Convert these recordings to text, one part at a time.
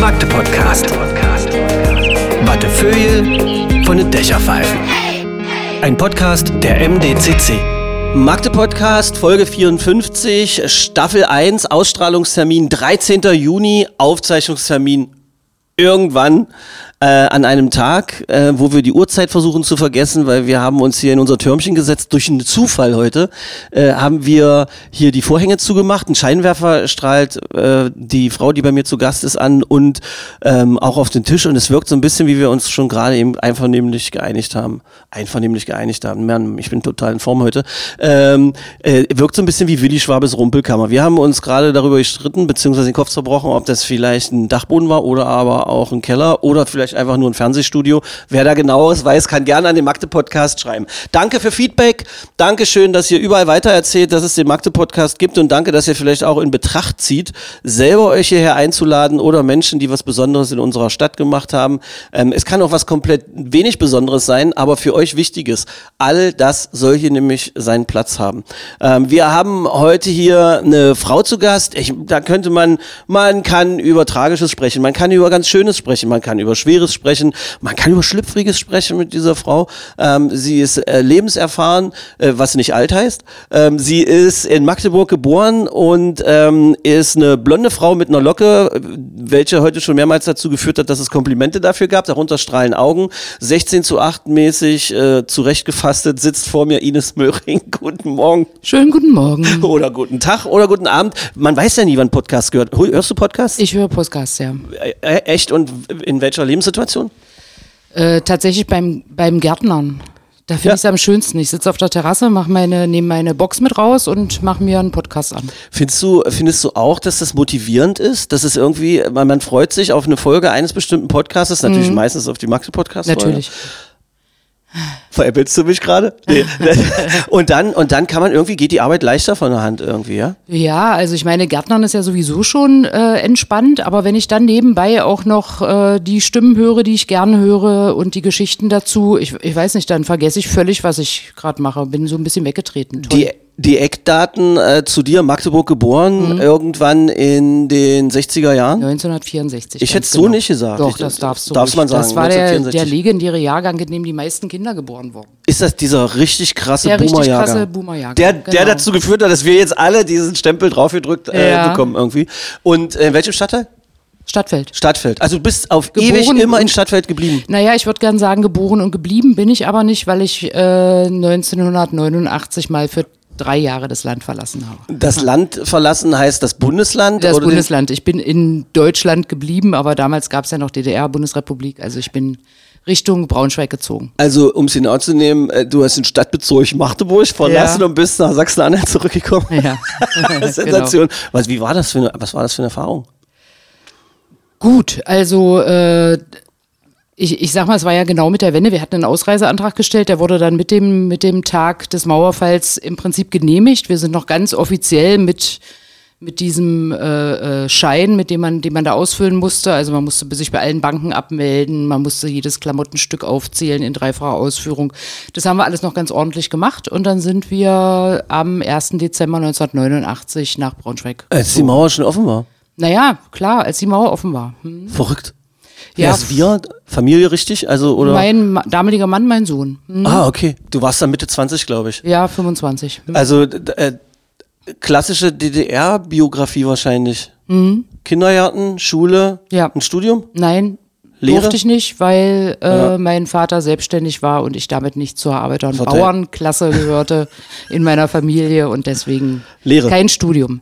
Magde Podcast. Wattefeuille von den Dächerpfeifen. Ein Podcast der MDCC. Magde Podcast, Folge 54, Staffel 1, Ausstrahlungstermin 13. Juni, Aufzeichnungstermin irgendwann äh, an einem Tag, äh, wo wir die Uhrzeit versuchen zu vergessen, weil wir haben uns hier in unser Türmchen gesetzt. Durch einen Zufall heute äh, haben wir hier die Vorhänge zugemacht. Ein Scheinwerfer strahlt äh, die Frau, die bei mir zu Gast ist, an und ähm, auch auf den Tisch. Und es wirkt so ein bisschen, wie wir uns schon gerade eben einvernehmlich geeinigt haben. Einvernehmlich geeinigt haben. Man, ich bin total in Form heute. Ähm, äh, wirkt so ein bisschen wie Willi Schwabes Rumpelkammer. Wir haben uns gerade darüber gestritten, beziehungsweise den Kopf zerbrochen, ob das vielleicht ein Dachboden war oder aber auch ein Keller oder vielleicht einfach nur ein Fernsehstudio. Wer da genaueres weiß, kann gerne an den Magde-Podcast schreiben. Danke für Feedback. Danke schön, dass ihr überall weitererzählt, dass es den Magde-Podcast gibt und danke, dass ihr vielleicht auch in Betracht zieht, selber euch hierher einzuladen oder Menschen, die was Besonderes in unserer Stadt gemacht haben. Ähm, es kann auch was komplett wenig Besonderes sein, aber für euch Wichtiges. All das soll hier nämlich seinen Platz haben. Ähm, wir haben heute hier eine Frau zu Gast. Ich, da könnte man, man kann über Tragisches sprechen, man kann über ganz Schönes sprechen, man kann über Schweres sprechen, man kann über Schlüpfriges sprechen mit dieser Frau. Ähm, sie ist äh, lebenserfahren, äh, was nicht alt heißt. Ähm, sie ist in Magdeburg geboren und ähm, ist eine blonde Frau mit einer Locke, äh, welche heute schon mehrmals dazu geführt hat, dass es Komplimente dafür gab. Darunter strahlen Augen. 16 zu 8 mäßig äh, zurechtgefastet sitzt vor mir Ines Möhring. Guten Morgen. Schönen guten Morgen. Oder guten Tag oder guten Abend. Man weiß ja nie, wann Podcast gehört. Hörst du Podcasts? Ich höre Podcasts, ja. Äh, echt? Und in welcher Lebenssituation? Äh, tatsächlich beim, beim Gärtnern. Da finde Ja. ich es am schönsten. Ich sitze auf der Terrasse, mach meine, nehme meine Box mit raus und mache mir einen Podcast an. Findest du, findest du auch, dass das motivierend ist? Dass es irgendwie, man, man freut sich auf eine Folge eines bestimmten Podcasts, natürlich meistens auf die Maxi-Podcast. Mhm. Natürlich. Veräppelst du mich gerade? Nee. und dann, und dann kann man irgendwie, geht die Arbeit leichter von der Hand irgendwie, ja? Ja, also ich meine, Gärtnern ist ja sowieso schon äh, entspannt, aber wenn ich dann nebenbei auch noch äh, die Stimmen höre, die ich gerne höre und die Geschichten dazu, ich, ich weiß nicht, dann vergesse ich völlig, was ich gerade mache. Bin so ein bisschen weggetreten. Toll. Die, die Eckdaten äh, zu dir, Magdeburg geboren, Mhm. irgendwann in den 60er Jahren? 1964. Ich hätte es so nicht gesagt. Doch, Ich- das darfst du. darf's ruhig. man sagen, Das war der, 1964. der legendäre Jahrgang, in dem die meisten Kinder geboren wurden. Ist das dieser richtig krasse Der richtig Boomer-Jahrgang? krasse Boomer-Jahrgang, Der, der genau. dazu geführt hat, dass wir jetzt alle diesen Stempel draufgedrückt äh, Ja. bekommen irgendwie. Und äh, in welchem Stadtteil? Stadtfeld. Stadtfeld. Also du bist auf Geboren ewig immer in Stadtfeld geblieben. Naja, ich würde gern sagen, geboren und geblieben bin ich aber nicht, weil ich äh, 1989 mal für drei Jahre das Land verlassen habe. Das Land verlassen heißt das Bundesland? Das Bundesland. Ich bin in Deutschland geblieben, aber damals gab es ja noch DDR, Bundesrepublik. Also ich bin Richtung Braunschweig gezogen. Also, um es genau zu nehmen, äh, du hast den Stadtbezirk Magdeburg verlassen Ja. und bist nach Sachsen-Anhalt zurückgekommen. Ja. Sensation. Was, wie war das für eine, was war das für eine Erfahrung? Gut, also äh, ich, ich sag mal, es war ja genau mit der Wende. Wir hatten einen Ausreiseantrag gestellt, der wurde dann mit dem, mit dem Tag des Mauerfalls im Prinzip genehmigt. Wir sind noch ganz offiziell mit, mit diesem äh, äh, Schein, mit dem man, den man da ausfüllen musste. Also man musste sich bei allen Banken abmelden, man musste jedes Klamottenstück aufzählen in dreifacher Ausführung. Das haben wir alles noch ganz ordentlich gemacht und dann sind wir am 1. Dezember 1989 nach Braunschweig. Als die Mauer schon offen war. Naja, klar, als die Mauer offen war. Hm. Verrückt. Ja. Ist wir? Familie richtig? Also, oder? Mein Ma damaliger Mann, mein Sohn. Hm. ah, okay. Du warst dann Mitte 20, glaube ich. Ja, 25. Hm. Also, äh, klassische DDR-Biografie wahrscheinlich. Kindergarten, Schule, Mhm. Ja. ein Studium? Nein, Lehre? durfte ich nicht, weil äh, Ja. mein Vater selbstständig war und ich damit nicht zur Arbeiter- und Verteil- Bauernklasse gehörte in meiner Familie und deswegen Lehre. kein Studium.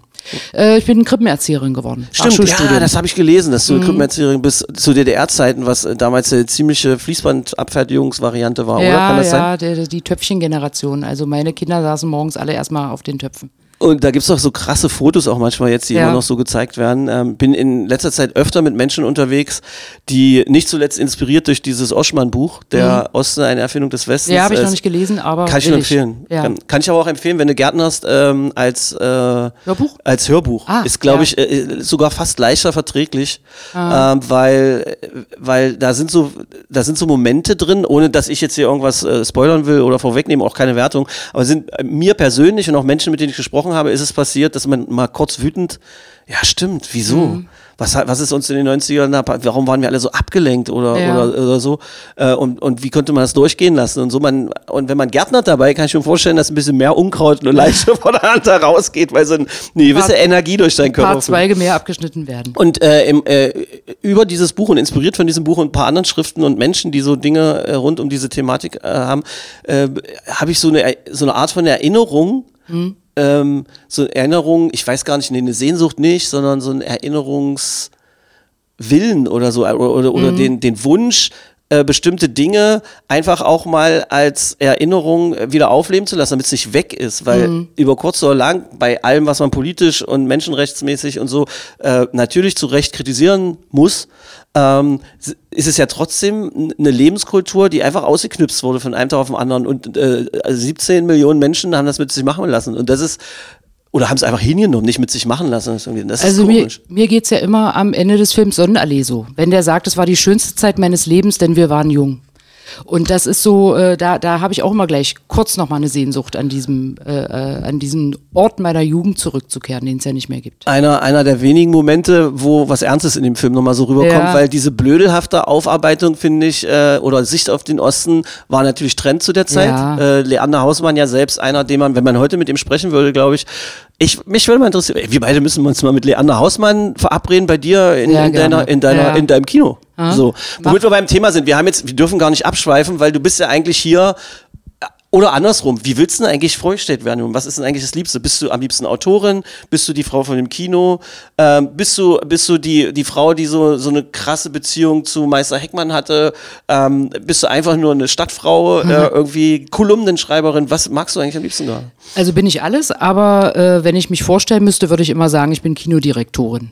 Äh, ich bin Krippenerzieherin geworden. Stimmt, ja, das habe ich gelesen, dass Mhm. du Krippenerzieherin bis zu DDR-Zeiten, was äh, damals eine ziemliche Fließbandabfertigungsvariante war, oder? ja, Kann das ja, sein? die, die Töpfchengeneration. Also meine Kinder saßen morgens alle erstmal auf den Töpfen. Und da gibt's doch so krasse Fotos auch manchmal jetzt, die Ja. immer noch so gezeigt werden. Ähm, bin in letzter Zeit öfter mit Menschen unterwegs, die nicht zuletzt inspiriert durch dieses Oschmann-Buch, der Osten, eine Erfindung des Westens. Mhm. Ja, habe ich äh, noch nicht gelesen, aber Kann ich nur empfehlen. Ja. Kann, kann ich aber auch empfehlen, wenn du Gärtnerst ähm, als, äh, Hörbuch? als Hörbuch. Ah, ist, glaube. Ah. ich, äh, sogar fast leichter verträglich, ähm, weil, weil da sind so, da sind so Momente drin, ohne dass ich jetzt hier irgendwas äh, spoilern will oder vorwegnehmen, auch keine Wertung. Aber sind äh, mir persönlich und auch Menschen, mit denen ich gesprochen habe, ist es passiert, dass man mal kurz wütend, ja stimmt, wieso? Mhm. Was, was ist uns in den 90ern, da- warum waren wir alle so abgelenkt oder, Ja. oder, oder so? Äh, und, und wie konnte man das durchgehen lassen? Und so man, und wenn man Gärtner dabei, kann ich mir vorstellen, dass ein bisschen mehr Unkraut und leichter von der Hand herausgeht, weil so ein- eine gewisse Paar- Energie durch deinen Ein Körper paar fließt. Zweige mehr abgeschnitten werden. Und äh, im, äh, über dieses Buch und inspiriert von diesem Buch und ein paar anderen Schriften und Menschen, die so Dinge äh, rund um diese Thematik äh, haben, äh, habe ich so eine, so eine Art von Erinnerung, ähm, so eine Erinnerung, ich weiß gar nicht, nee, eine Sehnsucht nicht, sondern so ein Erinnerungswillen oder so, oder, oder, oder den, den Wunsch, äh, bestimmte Dinge einfach auch mal als Erinnerung äh, wieder aufleben zu lassen, damit es nicht weg ist, weil über kurz oder lang bei allem, was man politisch und menschenrechtsmäßig und so äh, natürlich zu Recht kritisieren muss, ähm, ist es ja trotzdem eine Lebenskultur, die einfach ausgeknüpft wurde von einem Tag auf den anderen. Und äh, 17 Millionen Menschen haben das mit sich machen lassen. Und das ist oder haben es einfach hingenommen, nicht mit sich machen lassen. Das Also mir, mir geht's ja immer am Ende des Films Sonnenallee so. Wenn der sagt, es war die schönste Zeit meines Lebens, denn wir waren jung. Und das ist so, äh, da, da habe ich auch immer gleich kurz nochmal eine Sehnsucht an diesem, äh, äh, an diesen Ort meiner Jugend zurückzukehren, den es ja nicht mehr gibt. einer, einer der wenigen Momente, wo was Ernstes in dem Film nochmal so rüberkommt, Ja. weil diese blödelhafte Aufarbeitung, finde ich, äh, oder Sicht auf den Osten war natürlich Trend zu der Zeit. Ja. Äh, Leander Hausmann ja selbst einer, den man, wenn man heute mit ihm sprechen würde, glaube ich, ich, mich würde mal interessieren, wir beide müssen uns mal mit Leander Hausmann verabreden bei dir in, Sehr in, deiner, in, deiner, Ja. in deinem Kino. So. Womit wir beim Thema sind, wir haben jetzt, wir dürfen gar nicht abschweifen, weil du bist ja eigentlich hier oder andersrum, wie willst du denn eigentlich vorgestellt werden? Und was ist denn eigentlich das Liebste? Bist du am liebsten Autorin? Bist du die Frau von dem Kino? Ähm, bist du, bist du die, die Frau, die so, so eine krasse Beziehung zu Meister Heckmann hatte? Ähm, bist du einfach nur eine Stadtfrau, Mhm. äh, irgendwie Kolumnenschreiberin? Was magst du eigentlich am liebsten gerade? Also bin ich alles, aber äh, wenn ich mich vorstellen müsste, würde ich immer sagen, ich bin Kinodirektorin.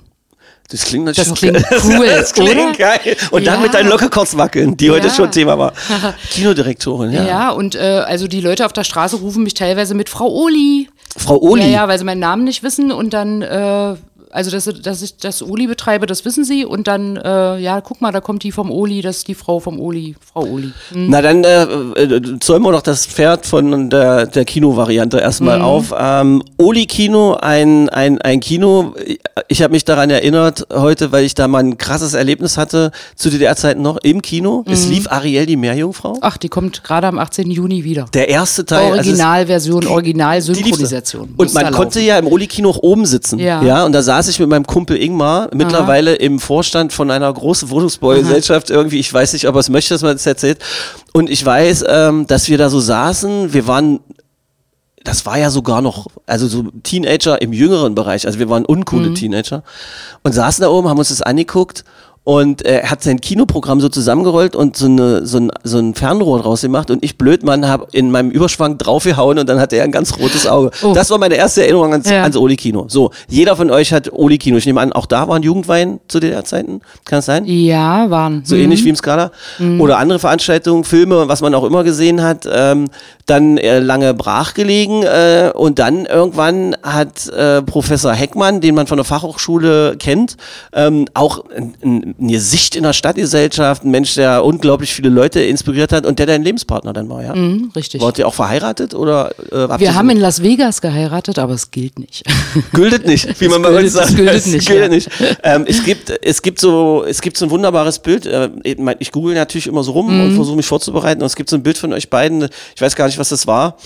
Das klingt natürlich Das klingt cool, das klingt oder? geil. Und dann Ja. mit deinen Lockerkurz wackeln, die heute Ja. schon Thema war. Kinodirektorin, ja. Ja, und äh, also die Leute auf der Straße rufen mich teilweise mit Frau Oli. Frau Oli. Ja, ja, weil sie meinen Namen nicht wissen und dann, äh, also dass, dass ich das Oli betreibe, das wissen sie und dann, äh, ja, guck mal, da kommt die vom Oli, das ist die Frau vom Oli, Frau Oli. Na dann äh, äh, zäumen wir doch das Pferd von der, der Kino-Variante erstmal Mhm. auf. Ähm, Oli Kino, ein, ein, ein Kino. Ich habe mich daran erinnert heute, weil ich da mal ein krasses Erlebnis hatte zu DDR-Zeiten noch im Kino. Es Mhm. lief Ariel die Meerjungfrau. Ach, die kommt gerade am 18. Juni wieder. Der erste Teil. also es- Originalversion, liebste. Original-Synchronisation. Und man konnte ja im Oli-Kino auch oben sitzen. Ja. ja. Und da saß ich mit meinem Kumpel Ingmar, mittlerweile im Vorstand von einer großen Wohnungsbaugesellschaft irgendwie. Ich weiß nicht, ob er es möchte, dass man das erzählt. Und ich weiß, ähm, dass wir da so saßen. Wir waren das war ja sogar noch, also so Teenager im jüngeren Bereich, also wir waren uncoole Mhm. Teenager und saßen da oben, haben uns das angeguckt und äh, er hat sein Kinoprogramm so zusammengerollt und so, eine, so, ein, so ein Fernrohr draus gemacht und ich Blödmann habe in meinem Überschwang draufgehauen und dann hatte er ein ganz rotes Auge. Oh. Das war meine erste Erinnerung ans, Ja. ans Oli-Kino. So, jeder von euch hat Oli-Kino. Ich nehme an, auch da waren Jugendwein zu der Zeiten, kann das sein? Ja, waren. So ähnlich wie im Skala. Oder andere Veranstaltungen, Filme, was man auch immer gesehen hat. Ähm, dann äh, lange brach gelegen äh, und dann irgendwann hat äh, Professor Heckmann, den man von der Fachhochschule kennt, ähm, auch ein- ein- eine Sicht in der Stadtgesellschaft, ein Mensch, der unglaublich viele Leute inspiriert hat und der dein Lebenspartner dann war, ja? Mhm, richtig. Wart ihr auch verheiratet oder äh, Wir haben in Las Vegas geheiratet, aber es gilt nicht. Gültet nicht, wie man bei uns sagt. es gültet Es nicht, gültet ja. nicht. Ähm, es, gibt, es, gibt so, es gibt so ein wunderbares Bild. Äh, ich google natürlich immer so rum Mhm. und versuche mich vorzubereiten. Und es gibt so ein Bild von euch beiden. Ich weiß gar nicht, was das war.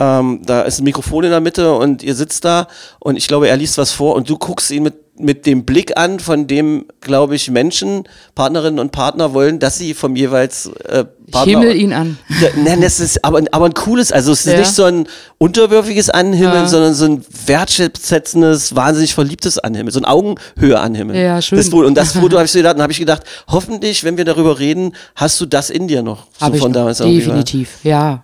Ähm, da ist ein Mikrofon in der Mitte und ihr sitzt da und ich glaube, er liest was vor und du guckst ihn mit, mit dem Blick an, von dem, glaube ich, Menschen, Partnerinnen und Partner wollen, dass sie vom jeweils äh, Ich Partner. himmel ihn an. Nein, das ist aber, aber ein cooles, also es ist Ja. nicht so ein unterwürfiges Anhimmeln, Ja. sondern so ein wertschätzendes, wahnsinnig verliebtes Anhimmeln, so ein Augenhöhe Anhimmeln. Ja, schön. Das, und das Foto habe ich so gedacht, und habe ich gedacht, hoffentlich, wenn wir darüber reden, hast du das in dir noch. So ich von noch. damals definitiv, ja.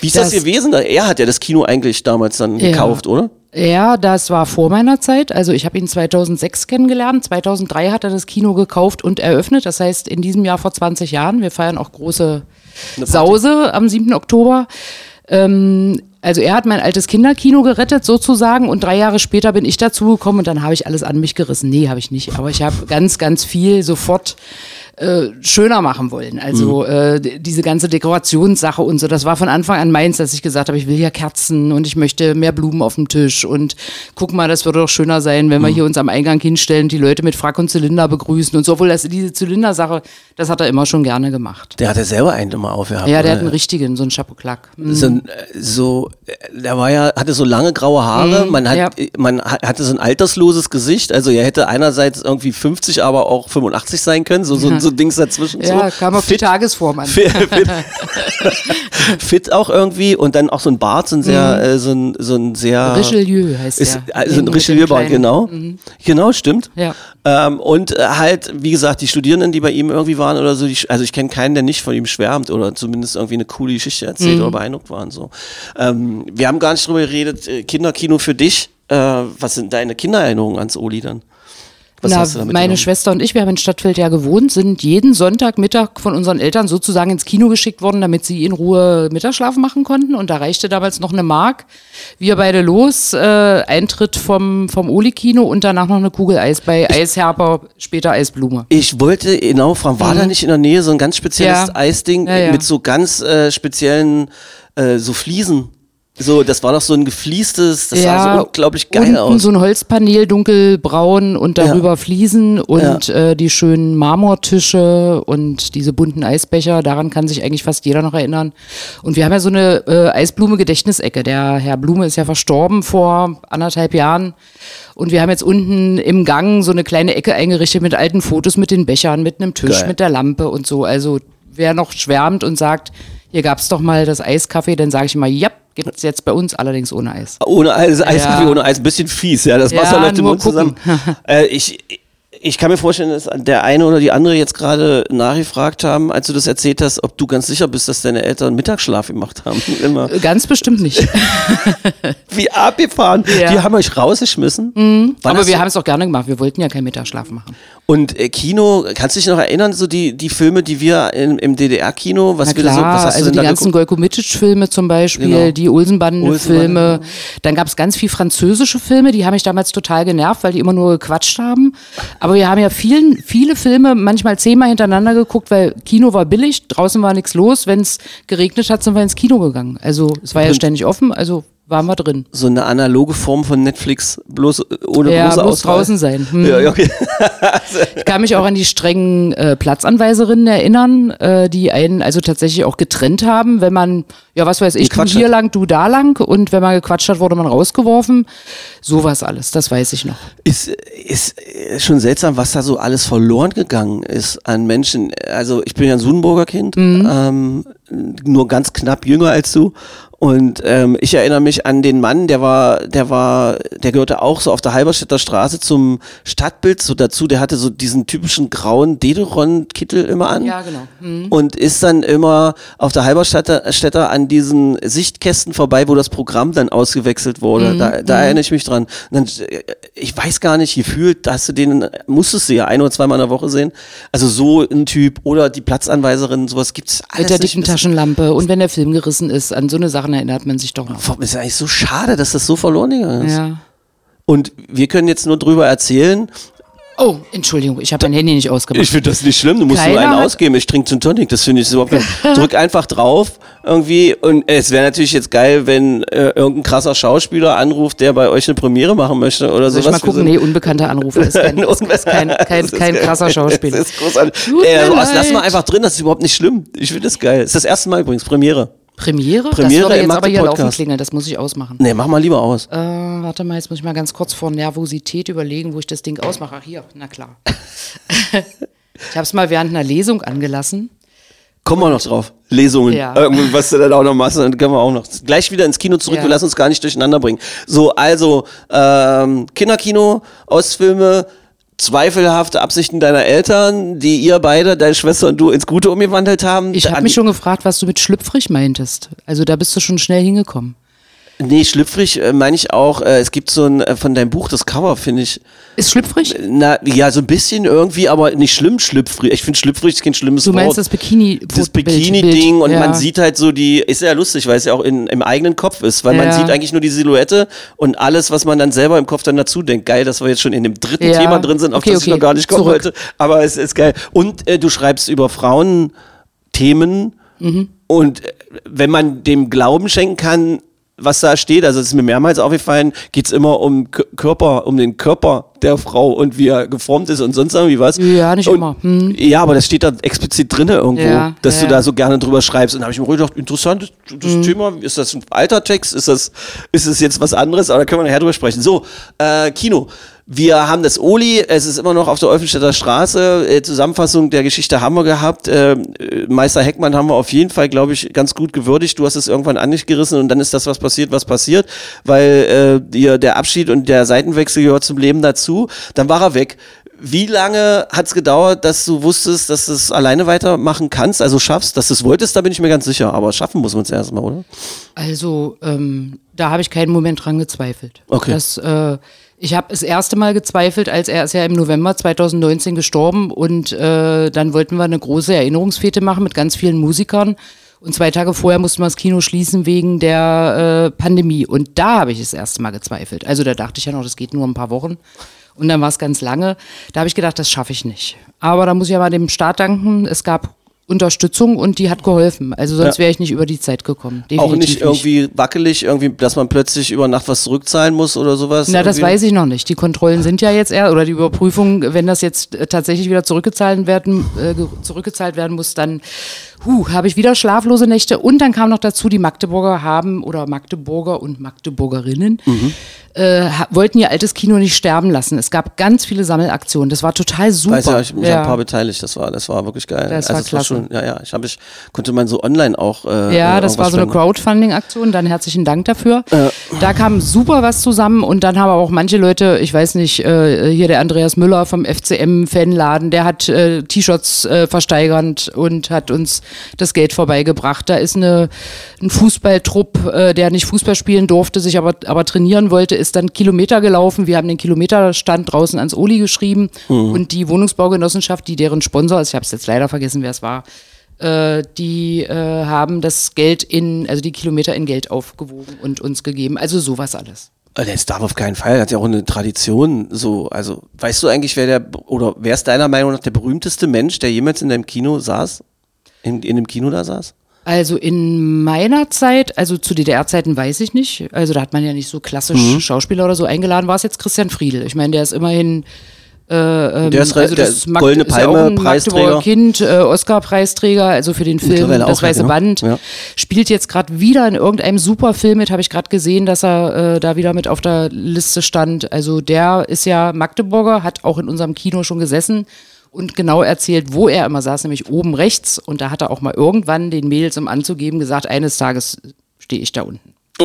Wie ist das, Das- gewesen? Er hat ja das Kino eigentlich damals dann Ja. gekauft, oder? Ja, das war vor meiner Zeit. Also ich habe ihn 2006 kennengelernt. 2003 hat er das Kino gekauft und eröffnet. Das heißt, in diesem Jahr vor 20 Jahren. Wir feiern auch große Sause am 7. Oktober. Ähm, also er hat mein altes Kinderkino gerettet sozusagen und drei Jahre später bin ich dazugekommen und dann habe ich alles an mich gerissen. Nee, habe ich nicht. Aber ich habe ganz, ganz viel sofort äh, schöner machen wollen. Also äh, d- diese ganze Dekorationssache und so, das war von Anfang an meins, dass ich gesagt habe, ich will ja Kerzen und ich möchte mehr Blumen auf dem Tisch und guck mal, das würde doch schöner sein, wenn wir hier uns am Eingang hinstellen, die Leute mit Frack und Zylinder begrüßen und so. Obwohl das, diese Zylindersache, das hat er immer schon gerne gemacht. Der hatte selber einen immer aufgehabt. Ja, der hat oder? einen richtigen, so einen Chapeau-Claque. Mhm. so, äh, so, äh, der war ja, hatte so lange graue Haare, man, hat, ja. äh, man ha- hatte so ein altersloses Gesicht, also er hätte einerseits irgendwie 50, aber auch 85 sein können, so, so, so Dings dazwischen. Ja, so. kam auf die Fit- Tagesform an. fit, fit, fit auch irgendwie und dann auch so ein Bart, so ein sehr, äh, so ein, so ein sehr... Mhm. Richelieu heißt Ist, der. also ein Richelieu-Bart, genau. Genau, stimmt. Ja. Ähm, und äh, halt, wie gesagt, die Studierenden, die bei ihm irgendwie waren oder so, die, also ich kenne keinen, der nicht von ihm schwärmt oder zumindest irgendwie eine coole Geschichte erzählt Mhm. oder beeindruckt waren. So. Ähm, wir haben gar nicht drüber geredet, äh, Kinderkino für dich. Äh, was sind deine Kindererinnerungen ans Oli dann? Was Na, hast du damit meine genommen? Schwester und ich, wir haben in Stadtfeld ja gewohnt, sind jeden Sonntagmittag von unseren Eltern sozusagen ins Kino geschickt worden, damit sie in Ruhe Mittagsschlaf machen konnten. Und da reichte damals noch eine Mark. Wir beide los, äh, Eintritt vom, vom Oli-Kino und danach noch eine Kugel Eis bei Eisherper, später Eisblume. Ich wollte genau fragen, war da nicht in der Nähe so ein ganz spezielles Mhm. Ja. Eisding Ja, ja. mit so ganz äh, speziellen äh, so Fliesen? So, das war doch so ein gefliestes, das sah so unglaublich geil unten aus. so ein Holzpanel, dunkelbraun und darüber Fliesen und äh, die schönen Marmortische und diese bunten Eisbecher. Daran kann sich eigentlich fast jeder noch erinnern. Und wir haben ja so eine äh, Eisblume-Gedächtnisecke. Der Herr Blume ist ja verstorben vor anderthalb Jahren. Und wir haben jetzt unten im Gang so eine kleine Ecke eingerichtet mit alten Fotos, mit den Bechern, mit einem Tisch, Geil. mit der Lampe und so. Also wer noch schwärmt und sagt, hier gab's doch mal das Eiskaffee, dann sage ich immer, ja, gibt's jetzt bei uns, allerdings ohne Eis. Ohne Eis, Eiskaffee Ja. ohne Eis, ein bisschen fies, ja. Das Ja, Wasser läuft im Mund zusammen. äh, ich, ich kann mir vorstellen, dass der eine oder die andere jetzt gerade nachgefragt haben, als du das erzählt hast, ob du ganz sicher bist, dass deine Eltern Mittagsschlaf gemacht haben. Immer. Ganz bestimmt nicht. Wie abgefahren. Ja. Mhm. Die haben euch rausgeschmissen. Wann Aber wir haben es auch gerne gemacht. Wir wollten ja keinen Mittagsschlaf machen. Und äh, Kino, kannst du dich noch erinnern, so die, die Filme, die wir im, im DDR-Kino, was wir so, was hast also du die ganzen geguckt? Golko Mitic-Filme zum Beispiel, Genau. die Olsenbanden-Filme. Olsenbanden. Dann gab es ganz viel französische Filme, die haben mich damals total genervt, weil die immer nur gequatscht haben. Aber wir haben ja vielen, viele Filme manchmal zehnmal hintereinander geguckt, weil Kino war billig, draußen war nichts los. Wenn es geregnet hat, sind wir ins Kino gegangen. Also es war ja ständig offen, also waren wir drin. So eine analoge Form von Netflix, bloß äh, ohne Ja, große bloß Auswahl. draußen sein. Hm. Ja, okay. Ich kann mich auch an die strengen äh, Platzanweiserinnen erinnern, äh, die einen also tatsächlich auch getrennt haben, wenn man, ja was weiß ich, du Gequatscht hier hat. lang, du da lang und wenn man gequatscht hat, wurde man rausgeworfen. Sowas alles, das weiß ich noch. Ist, ist äh, schon seltsam, was da so alles verloren gegangen ist an Menschen. Also ich bin ja ein Sudenburger Kind, Mhm. ähm, nur ganz knapp jünger als du. Und ähm, ich erinnere mich an den Mann, der war, der war, der gehörte auch so auf der Halberstädter Straße zum Stadtbild so dazu. Der hatte so diesen typischen grauen Dederon-Kittel immer an. Ja, genau. Hm. Und ist dann immer auf der Halberstädter Städter an diesen Sichtkästen vorbei, wo das Programm dann ausgewechselt Mhm, wurde. Da, da erinnere ich mich dran. Dann, äh, ich weiß gar nicht, gefühlt, hast du den, musstest du ja ein oder zweimal in der Woche sehen. Also so ein Typ oder die Platzanweiserin, sowas gibt's alles Mit der dicken Taschenlampe und wenn der Film gerissen ist, an so eine Sachen erinnert man sich doch noch. Ist eigentlich so schade, dass das so verloren gegangen ist. Ja. Und wir können jetzt nur drüber erzählen. Oh, Entschuldigung, ich habe mein Handy nicht ausgemacht. Ich finde das nicht schlimm, du musst nur Keiner einen ausgeben. Ich trinke Gin Tonic, das finde ich so. Drück einfach drauf irgendwie. Und es wäre natürlich jetzt geil, wenn äh, irgendein krasser Schauspieler anruft, der bei euch eine Premiere machen möchte oder Soll ich sowas. mal gucken? Nee, unbekannter Anrufer ist kein, ist, ist kein, kein, kein krasser Schauspieler. Das ist großartig. Mir also, lass mal einfach drin, das ist überhaupt nicht schlimm. Ich finde das geil. Das ist das erste Mal übrigens, Premiere. Premiere? Premiere das würde jetzt aber hier Mathe-Podcast. laufen klingeln, das muss ich ausmachen. Nee, mach mal lieber aus. Äh, warte mal, jetzt muss ich mal ganz kurz vor Nervosität überlegen, wo ich das Ding ausmache. Ach, hier, na klar. ich habe es mal während einer Lesung angelassen. Kommen wir noch drauf. Lesungen. Ja. Irgendwie, was du dann auch noch machst, dann können wir auch noch. Gleich wieder ins Kino zurück, Ja. wir lassen uns gar nicht durcheinander bringen. So, also, ähm, Kinderkino, Ostfilme, zweifelhafte Absichten deiner Eltern, die ihr beide, deine Schwester und du, ins Gute umgewandelt haben. Ich habe mich schon gefragt, was du mit schlüpfrig meintest. Also da bist du schon schnell hingekommen. Nee, schlüpfrig äh, meine ich auch. Äh, es gibt so ein, äh, von deinem Buch, das Cover, finde ich, Ist schlüpfrig? na, ja, so ein bisschen irgendwie, aber nicht schlimm schlüpfrig. Ich finde schlüpfrig ist kein schlimmes Du meinst Wort. das Bikini das Bild- Bikini-Ding Bild, und ja. man sieht halt so die, ist ja lustig, weil es ja auch in, im eigenen Kopf ist, weil man Ja. sieht eigentlich nur die Silhouette und alles, was man dann selber im Kopf dann dazu denkt. Geil, dass wir jetzt schon in dem dritten Ja. Thema drin sind, auf Okay, das ich okay. noch gar nicht kommen Zurück. wollte, aber es ist geil. Und äh, du schreibst über Frauenthemen Mhm. und äh, wenn man dem Glauben schenken kann, was da steht, also es ist mir mehrmals aufgefallen, geht es immer um Körper, um den Körper der Frau und wie er geformt ist und sonst irgendwie was. Ja, nicht und, immer. Hm. Ja, aber das steht da explizit drin irgendwo, Ja, dass ja, du da so gerne drüber schreibst. Und da habe ich mir gedacht, interessant, das, das Mhm. Thema, ist das ein alter Text, ist das, ist es jetzt was anderes, aber da können wir nachher drüber sprechen. So, äh, Kino. Wir haben das Oli, es ist immer noch auf der Olfenstädter Straße. Äh, Zusammenfassung der Geschichte haben wir gehabt. Äh, äh, Meister Heckmann haben wir auf jeden Fall, glaube ich, ganz gut gewürdigt. Du hast es irgendwann an dich gerissen und dann ist das, was passiert, was passiert, weil äh, dir der Abschied und der Seitenwechsel gehört zum Leben dazu. Dann war er weg. Wie lange hat es gedauert, dass du wusstest, dass du es alleine weitermachen kannst, also schaffst, dass du es wolltest, da bin ich mir ganz sicher. Aber schaffen muss man es erstmal, oder? Also, ähm, da habe ich keinen Moment dran gezweifelt. Okay. Das, äh, ich habe das erste Mal gezweifelt, als er ist ja im November 2019 gestorben und äh, dann wollten wir eine große Erinnerungsfete machen mit ganz vielen Musikern. Und zwei Tage vorher mussten wir das Kino schließen wegen der äh, Pandemie. Und da habe ich das erste Mal gezweifelt. Also da dachte ich ja noch, das geht nur ein paar Wochen. Und dann war es ganz lange. Da habe ich gedacht, das schaffe ich nicht. Aber da muss ich mal dem Staat danken. Es gab Unterstützung und die hat geholfen. Also sonst Ja. wäre ich nicht über die Zeit gekommen. Auch Definitiv nicht irgendwie wackelig, irgendwie, dass man plötzlich über Nacht was zurückzahlen muss oder sowas? Na, das irgendwie? weiß ich noch nicht. Die Kontrollen sind ja jetzt eher, oder die Überprüfung, wenn das jetzt äh, tatsächlich wieder zurückgezahlt werden, äh, ge- zurückgezahlt werden muss, dann huh, habe ich wieder schlaflose Nächte. Und dann kam noch dazu, die Magdeburger haben, oder Magdeburger und Magdeburgerinnen, Mhm. äh, wollten ihr altes Kino nicht sterben lassen. Es gab ganz viele Sammelaktionen. Das war total super. Weiß ja, ich mich ein paar beteiligt, das war, das war wirklich geil. Das war klasse. Schon, ja, ja, ich habe ich, konnte man so online auch. Äh, Ja, äh, das war so eine. Crowdfunding-Aktion. Dann herzlichen Dank dafür. Da kam super was zusammen und dann haben aber auch manche Leute, ich weiß nicht, äh, hier der Andreas Müller vom FCM-Fanladen, der hat äh, T-Shirts äh, versteigernd und hat uns das Geld vorbeigebracht. Da ist eine, ein Fußballtrupp, äh, der nicht Fußball spielen durfte, sich aber, aber trainieren wollte, ist dann Kilometer gelaufen. Wir haben den Kilometerstand draußen ans Oli geschrieben und die Wohnungsbaugenossenschaft, die deren Sponsor ist, ich habe es jetzt leider vergessen, wer es war, äh, die äh, haben das Geld in, also die Kilometer in Geld aufgewogen und uns gegeben. Also sowas alles. Äh, Das darf auf keinen Fall, hat ja auch eine Tradition. So, also weißt du eigentlich, wer der oder wer ist deiner Meinung nach der berühmteste Mensch, der jemals in deinem Kino saß? In, in dem Kino da saß? Also in meiner Zeit, also zu DDR-Zeiten weiß ich nicht. Also da hat man ja nicht so klassisch Mhm. Schauspieler oder so eingeladen. War es jetzt Christian Friedel? Ich meine, der ist immerhin äh, ähm, Der ist also der das ist Mag- Goldene Palme, Preisträger. Kind, äh, Oscar-Preisträger, also für den Film Das Weiße genau. Band. Ja. Spielt jetzt gerade wieder in irgendeinem Superfilm mit, habe ich gerade gesehen, dass er äh, da wieder mit auf der Liste stand. Also der ist ja Magdeburger, hat auch in unserem Kino schon gesessen und genau erzählt, wo er immer saß, nämlich oben rechts. Und da hat er auch mal irgendwann den Mädels, um anzugeben, gesagt, eines Tages stehe ich da unten.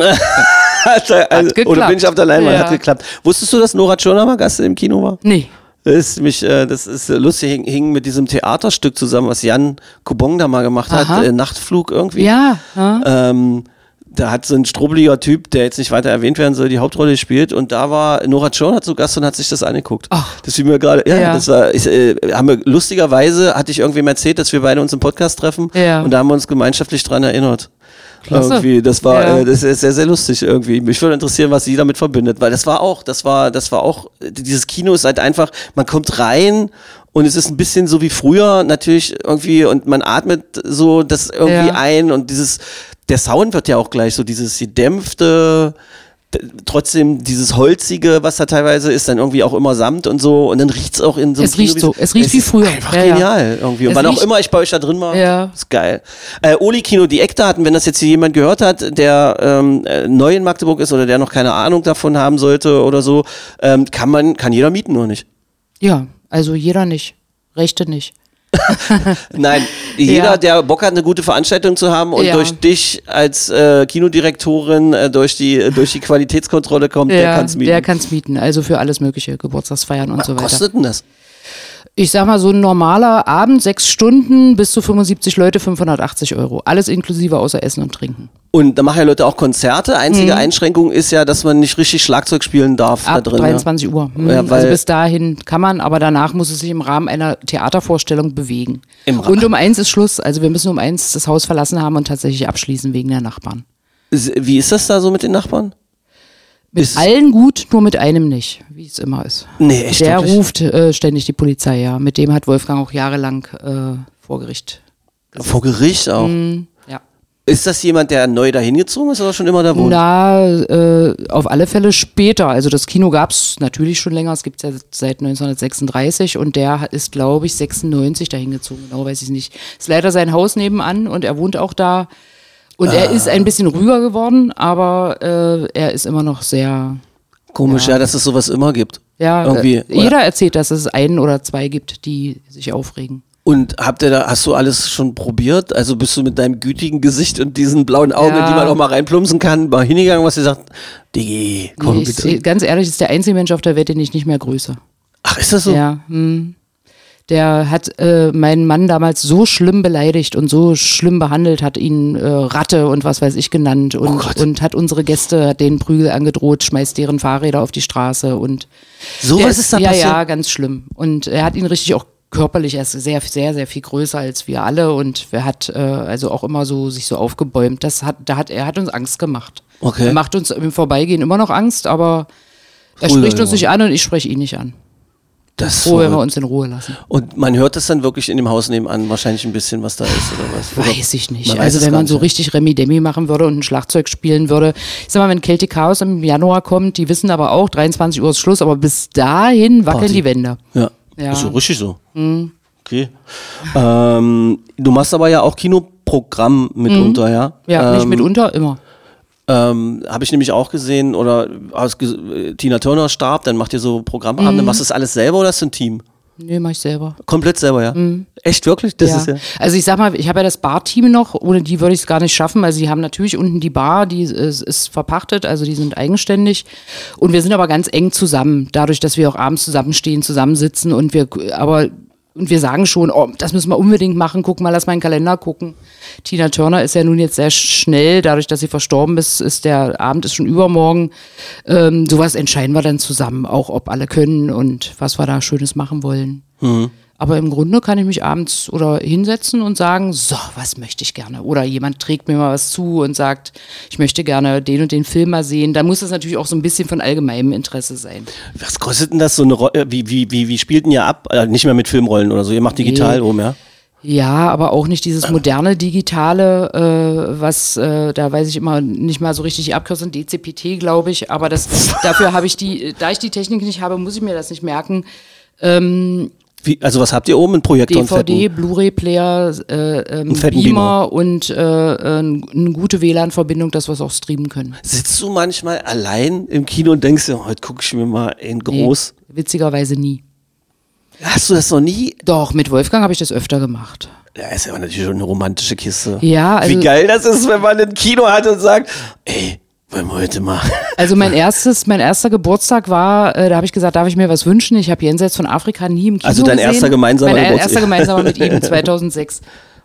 Hat also, geklappt. oder bin ich auf der Leinwand? Ja. Hat geklappt. Wusstest du, dass Nora Tschirner mal Gast im Kino war? Nee. Das ist, mich, äh, das ist äh, lustig, hing, hing mit diesem Theaterstück zusammen, was Jan Kubong da mal gemacht Aha. hat, äh, Nachtflug irgendwie. Ja. Ähm, da hat so ein strobeliger Typ, der jetzt nicht weiter erwähnt werden soll, die Hauptrolle gespielt und da war Nora Tschirner zu Gast und hat sich das angeguckt. Ach. Das fiel mir gerade, ja, Ja. das war, ich, äh, haben wir, lustigerweise hatte ich irgendwem erzählt, dass wir beide uns im Podcast treffen Ja. und da haben wir uns gemeinschaftlich dran erinnert. Klasse. Irgendwie, das war, Ja. äh, das ist sehr, sehr lustig irgendwie. Mich würde interessieren, was sie damit verbindet, weil das war auch, das war, das war auch, dieses Kino ist halt einfach, man kommt rein und es ist ein bisschen so wie früher natürlich irgendwie und man atmet so das irgendwie Ja. ein und dieses, der Sound wird ja auch gleich so dieses gedämpfte, d- trotzdem dieses holzige, was da teilweise ist, dann irgendwie auch immer Samt und so und dann riecht's auch in so einem Es riecht so, es riecht wie ist früher. Einfach Ja, ja. genial irgendwie. Und Es wann auch immer ich bei euch da drin war, Ja. ist geil. Äh, Oli Kino, die Eckdaten, wenn das jetzt hier jemand gehört hat, der ähm, äh, neu in Magdeburg ist oder der noch keine Ahnung davon haben sollte oder so, ähm, kann man, kann jeder mieten oder nicht? Ja, also jeder nicht. Rechte nicht. Nein, jeder, Ja. der Bock hat, eine gute Veranstaltung zu haben und Ja. durch dich als äh, Kinodirektorin äh, durch die durch die Qualitätskontrolle kommt, der Ja, kann's mieten. Der kann es mieten. Also für alles mögliche, Geburtstagsfeiern und so Was weiter. kostet denn das? Ich sag mal, so ein normaler Abend, sechs Stunden, bis zu 75 Leute, 580 Euro. Alles inklusive außer Essen und Trinken. Und da machen ja Leute auch Konzerte. Einzige Einschränkung ist ja, dass man nicht richtig Schlagzeug spielen darf Mhm. Ab da drin. 23 Uhr. Hm, Ja, also bis dahin kann man, aber danach muss es sich im Rahmen einer Theatervorstellung bewegen. Im und um eins ist Schluss. Also wir müssen um eins das Haus verlassen haben und tatsächlich abschließen wegen der Nachbarn. Ja. Wie ist das da so mit den Nachbarn? Mit Ist- allen gut, nur mit einem nicht, wie es immer ist. Nee, echt Der wirklich? ruft äh, ständig die Polizei, ja. Mit dem hat Wolfgang auch jahrelang äh, vor Gericht. Vor Gericht auch. Mhm. Ja. Ist das jemand, der neu dahin gezogen ist oder schon immer da wohnt? Na, äh, auf alle Fälle später. Also das Kino gab es natürlich schon länger, es gibt es ja seit 1936 und der ist, glaube ich, 96 dahin gezogen. Genau weiß ich nicht. Ist leider sein Haus nebenan und er wohnt auch da. Und er ist ein bisschen ruhiger geworden, aber äh, er ist immer noch sehr. Komisch, ja. dass es sowas immer gibt. Ja, Irgendwie. äh, jeder erzählt, dass es einen oder zwei gibt, die sich aufregen. Und habt ihr da, hast du alles schon probiert? Also bist du mit deinem gütigen Gesicht und diesen blauen Augen, Ja. die man auch mal reinplumpsen kann, mal hingegangen, was ihr sagt, Digi, komm Nee, ich, bitte. seh- ganz ehrlich, ist der einzige Mensch auf der Welt, den ich nicht mehr grüße. Ach, ist das so? Ja, hm. Der hat äh, meinen Mann damals so schlimm beleidigt und so schlimm behandelt, hat ihn äh, Ratte und was weiß ich genannt und, Oh und hat unsere Gäste, hat denen Prügel angedroht, schmeißt deren Fahrräder auf die Straße und So was ist da ja, passiert? ja, ganz schlimm. Und er hat ihn richtig auch körperlich, er ist sehr, sehr, sehr viel größer als wir alle und er hat äh, also auch immer so sich so aufgebäumt. Das hat, da hat, er hat uns Angst gemacht. Okay. Er macht uns im Vorbeigehen immer noch Angst, aber er Ruhiger spricht uns geworden. nicht an und ich spreche ihn nicht an. Das Froh, wenn wir uns in Ruhe lassen. Und man hört es dann wirklich in dem Haus nebenan wahrscheinlich ein bisschen, was da ist oder was? Oder Weiß ich nicht. man also wenn man so nicht. richtig Remi-Demi machen würde und ein Schlagzeug spielen würde. Ich sag mal, wenn Celtic Chaos im Januar kommt, die wissen aber auch, 23 Uhr ist Schluss, aber bis dahin wackeln Party. die Wände. Ja. Ja. Mhm. Ist so richtig so. Okay. Ähm, du machst aber ja auch Kinoprogramm mitunter, ja? Mhm. Ja, nicht ähm, mitunter, immer. Ähm, Habe ich nämlich auch gesehen, oder aus, äh, Tina Turner starb, dann macht ihr so Programmabende. Mhm. Machst du das alles selber oder ist das ein Team? Nee, mach ich selber. Komplett selber, ja? Echt, wirklich? Das Mhm. ja. ist ja. Also ich sag mal, ich habe ja das Bar-Team noch, ohne die würde ich es gar nicht schaffen. Also die haben natürlich unten die Bar, die ist, ist verpachtet, also die sind eigenständig. Und wir sind aber ganz eng zusammen, dadurch, dass wir auch abends zusammenstehen, zusammensitzen und wir, aber und wir sagen schon, oh, das müssen wir unbedingt machen, guck mal, lass mal in den Kalender gucken. Tina Turner ist ja nun jetzt sehr schnell, dadurch, dass sie verstorben ist, ist der Abend ist schon übermorgen. Ähm, sowas entscheiden wir dann zusammen, auch ob alle können und was wir da Schönes machen wollen. Aber im Grunde kann ich mich abends oder hinsetzen und sagen, so, was möchte ich gerne? Oder jemand trägt mir mal was zu und sagt, ich möchte gerne den und den Film mal sehen. Da muss es natürlich auch so ein bisschen von allgemeinem Interesse sein. Was kostet denn das so eine Rolle? Wie, wie, wie, wie spielt denn ihr ab? Äh, nicht mehr mit Filmrollen oder so, ihr macht digital Nee. um, ja? Ja, aber auch nicht dieses moderne Digitale, äh, was, äh, da weiß ich immer nicht mal so richtig die Abkürzung, DCPT, glaube ich. Aber das, dafür habe ich die, da ich die Technik nicht habe, muss ich mir das nicht merken. Wie, also was habt ihr oben? Ein Projektor und DVD? Blu-ray-Player, äh, ähm, fetten Beamer, und äh, eine gute WLAN-Verbindung, dass wir es auch streamen können. Sitzt du manchmal allein im Kino und denkst dir, heute gucke ich mir mal in Nee, groß. witzigerweise nie. Hast du das noch nie? Doch, mit Wolfgang habe ich das öfter gemacht. Ja, ist ja natürlich schon eine romantische Kiste. Ja, also- Wie geil das ist, wenn man ein Kino hat und sagt, ey, wollen wir heute mal. Also mein erstes, mein erster Geburtstag war, äh, da habe ich gesagt, darf ich mir was wünschen? Ich habe jenseits von Afrika nie im Kino Also dein gesehen. erster gemeinsamer mein Geburtstag. erster gemeinsamer mit ihm 2006.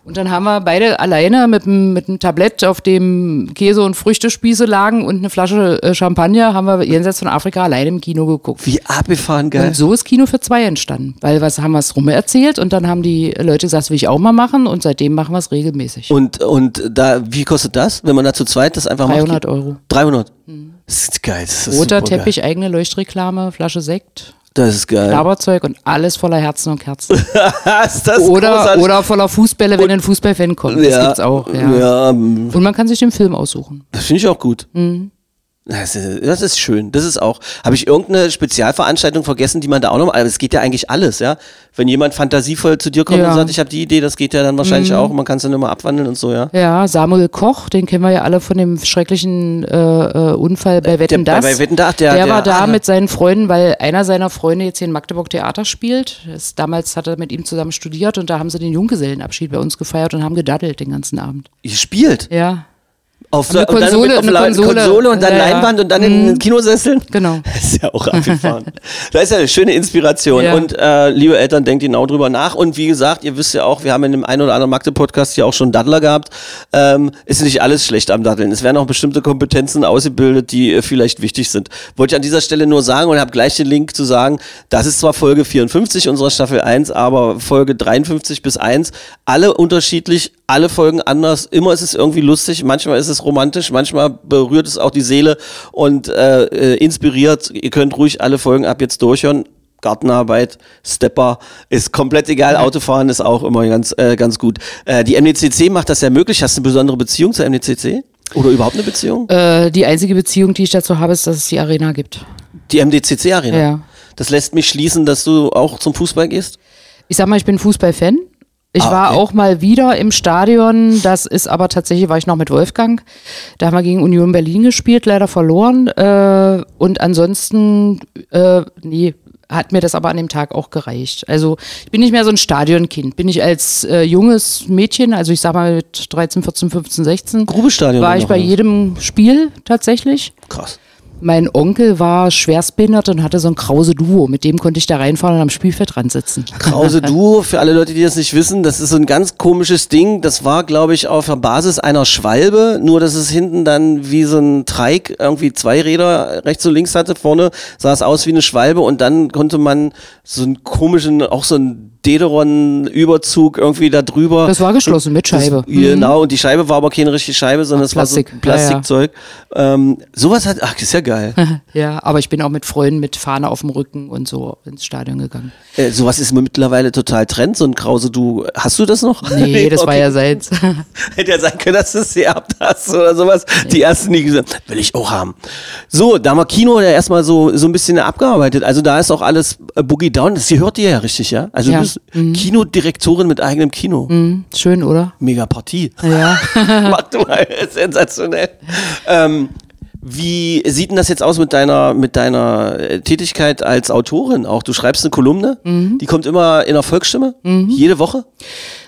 Und dann haben wir beide alleine mit einem mit einem Tablett, auf dem Käse und Früchtespieße lagen und eine Flasche äh, Champagner, haben wir jenseits von Afrika alleine im Kino geguckt. Wie abgefahren geil. Und so ist Kino für zwei entstanden. Weil was haben wir es rum erzählt und dann haben die Leute gesagt, das will ich auch mal machen und seitdem machen wir es regelmäßig. Und, und da, wie kostet das, wenn man da zu zweit das einfach 300 macht? Euro. 300? Das ist geil. Das ist Roter. Teppich, eigene Leuchtreklame, Flasche Sekt, Das ist geil. Laberzeug und alles voller Herzen und Kerzen. ist das Oder, großartig. oder voller Fußbälle, wenn ein Fußballfan kommt. Das gibt's auch. Ja. ja, Und man kann sich den Film aussuchen. das finde ich auch gut. Mhm. Das ist, das ist schön. Das ist auch. Habe ich irgendeine Spezialveranstaltung vergessen, die man da auch noch. Aber es geht ja eigentlich alles, ja. Wenn jemand fantasievoll zu dir kommt Ja. Mhm. und sagt, ich habe die Idee, das geht ja dann wahrscheinlich auch. Man kann es dann immer abwandeln und so, ja. Ja, Samuel Koch, den kennen wir ja alle von dem schrecklichen äh, äh, Unfall bei Wetten bei- Das. bei Wetten, dass, der- der, der- war da ah. mit seinen Freunden, weil einer seiner Freunde jetzt hier in Magdeburg Theater spielt. Das, damals hat er mit ihm zusammen studiert und da haben sie den Junggesellenabschied bei uns gefeiert und haben gedaddelt den ganzen Abend. Ihr spielt. Ja. Auf, Eine und dann Konsole, mit auf eine La- Konsole. und dann Ja. Leinwand und dann in den Kinosesseln. Genau. Das ist ja auch abgefahren. das ist ja eine schöne Inspiration. Ja. Und äh, liebe Eltern, denkt genau drüber nach. Und wie gesagt, ihr wisst ja auch, wir haben in dem einen oder anderen Magde-Podcast ja auch schon Daddler gehabt. Ähm, ist nicht alles schlecht am Daddeln. Es werden auch bestimmte Kompetenzen ausgebildet, die äh, vielleicht wichtig sind. Wollte ich an dieser Stelle nur sagen und habe gleich den Link zu sagen, das ist zwar Folge 54 unserer Staffel 1, aber Folge 53 bis 1, alle unterschiedlich, alle Folgen anders. Immer ist es irgendwie lustig, manchmal ist es romantisch, manchmal berührt es auch die Seele und äh, äh, inspiriert. Ihr könnt ruhig alle Folgen ab jetzt durchhören. Gartenarbeit, Stepper, ist komplett egal. Autofahren ist auch immer ganz, äh, ganz gut. Äh, die MDCC macht das ja möglich. Hast du eine besondere Beziehung zur MDCC? Oder überhaupt eine Beziehung? Äh, die einzige Beziehung, die ich dazu habe, ist, dass es die Arena gibt. Die MDCC-Arena. Ja. Das lässt mich schließen, dass du auch zum Fußball gehst. Ich sag mal, ich bin Fußballfan. Ich Ah, war okay. auch mal wieder im Stadion. Das ist aber tatsächlich, war ich noch mit Wolfgang. Da haben wir gegen Union Berlin gespielt, leider verloren. Äh, und ansonsten, äh, nee, hat mir das aber an dem Tag auch gereicht. Also ich bin nicht mehr so ein Stadionkind. Bin ich als äh, junges Mädchen, also ich sag mal mit 13, 14, 15, 16, Grubestadion. war ich bei jedem Spiel tatsächlich. Krass. Mein Onkel war schwerstbehindert und hatte so ein krause Duo. Mit dem konnte ich da reinfahren und am Spielfeld dran sitzen. Krause Duo, für alle Leute, die das nicht wissen, das ist so ein ganz komisches Ding. Das war, glaube ich, auf der Basis einer Schwalbe, nur dass es hinten dann wie so ein Treik irgendwie zwei Räder rechts und links hatte. Vorne sah es aus wie eine Schwalbe und dann konnte man so einen komischen, auch so einen Dederon-Überzug irgendwie da drüber. Das war geschlossen mit Scheibe. Das, genau, und die Scheibe war aber keine richtige Scheibe, sondern es war so Plastik. Plastikzeug. Ähm, sowas hat, ach, ist ja geil. Ja, aber ich bin auch mit Freunden mit Fahne auf dem Rücken und so ins Stadion gegangen. äh, sowas ist mittlerweile total Trend, so ein Krause Du. Hast du das noch? Nee, das war okay. ja seit. Hätte ja sein können, dass du es geerbt hast oder sowas. Die ersten, die gesagt will ich auch haben. So, da haben wir Kino ja erstmal so, so ein bisschen abgearbeitet. Also da ist auch alles äh, Boogie Down. Das gehört dir ja richtig, ja? Also Ja. du bist Kinodirektorin mit eigenem Kino. Schön, oder? Mega Partie. Ja. Mach du mal, sensationell. Ähm, wie sieht denn das jetzt aus mit deiner, mit deiner äh, Tätigkeit als Autorin auch? Du schreibst eine Kolumne, Mhm. die kommt immer in der Volksstimme, jede Woche.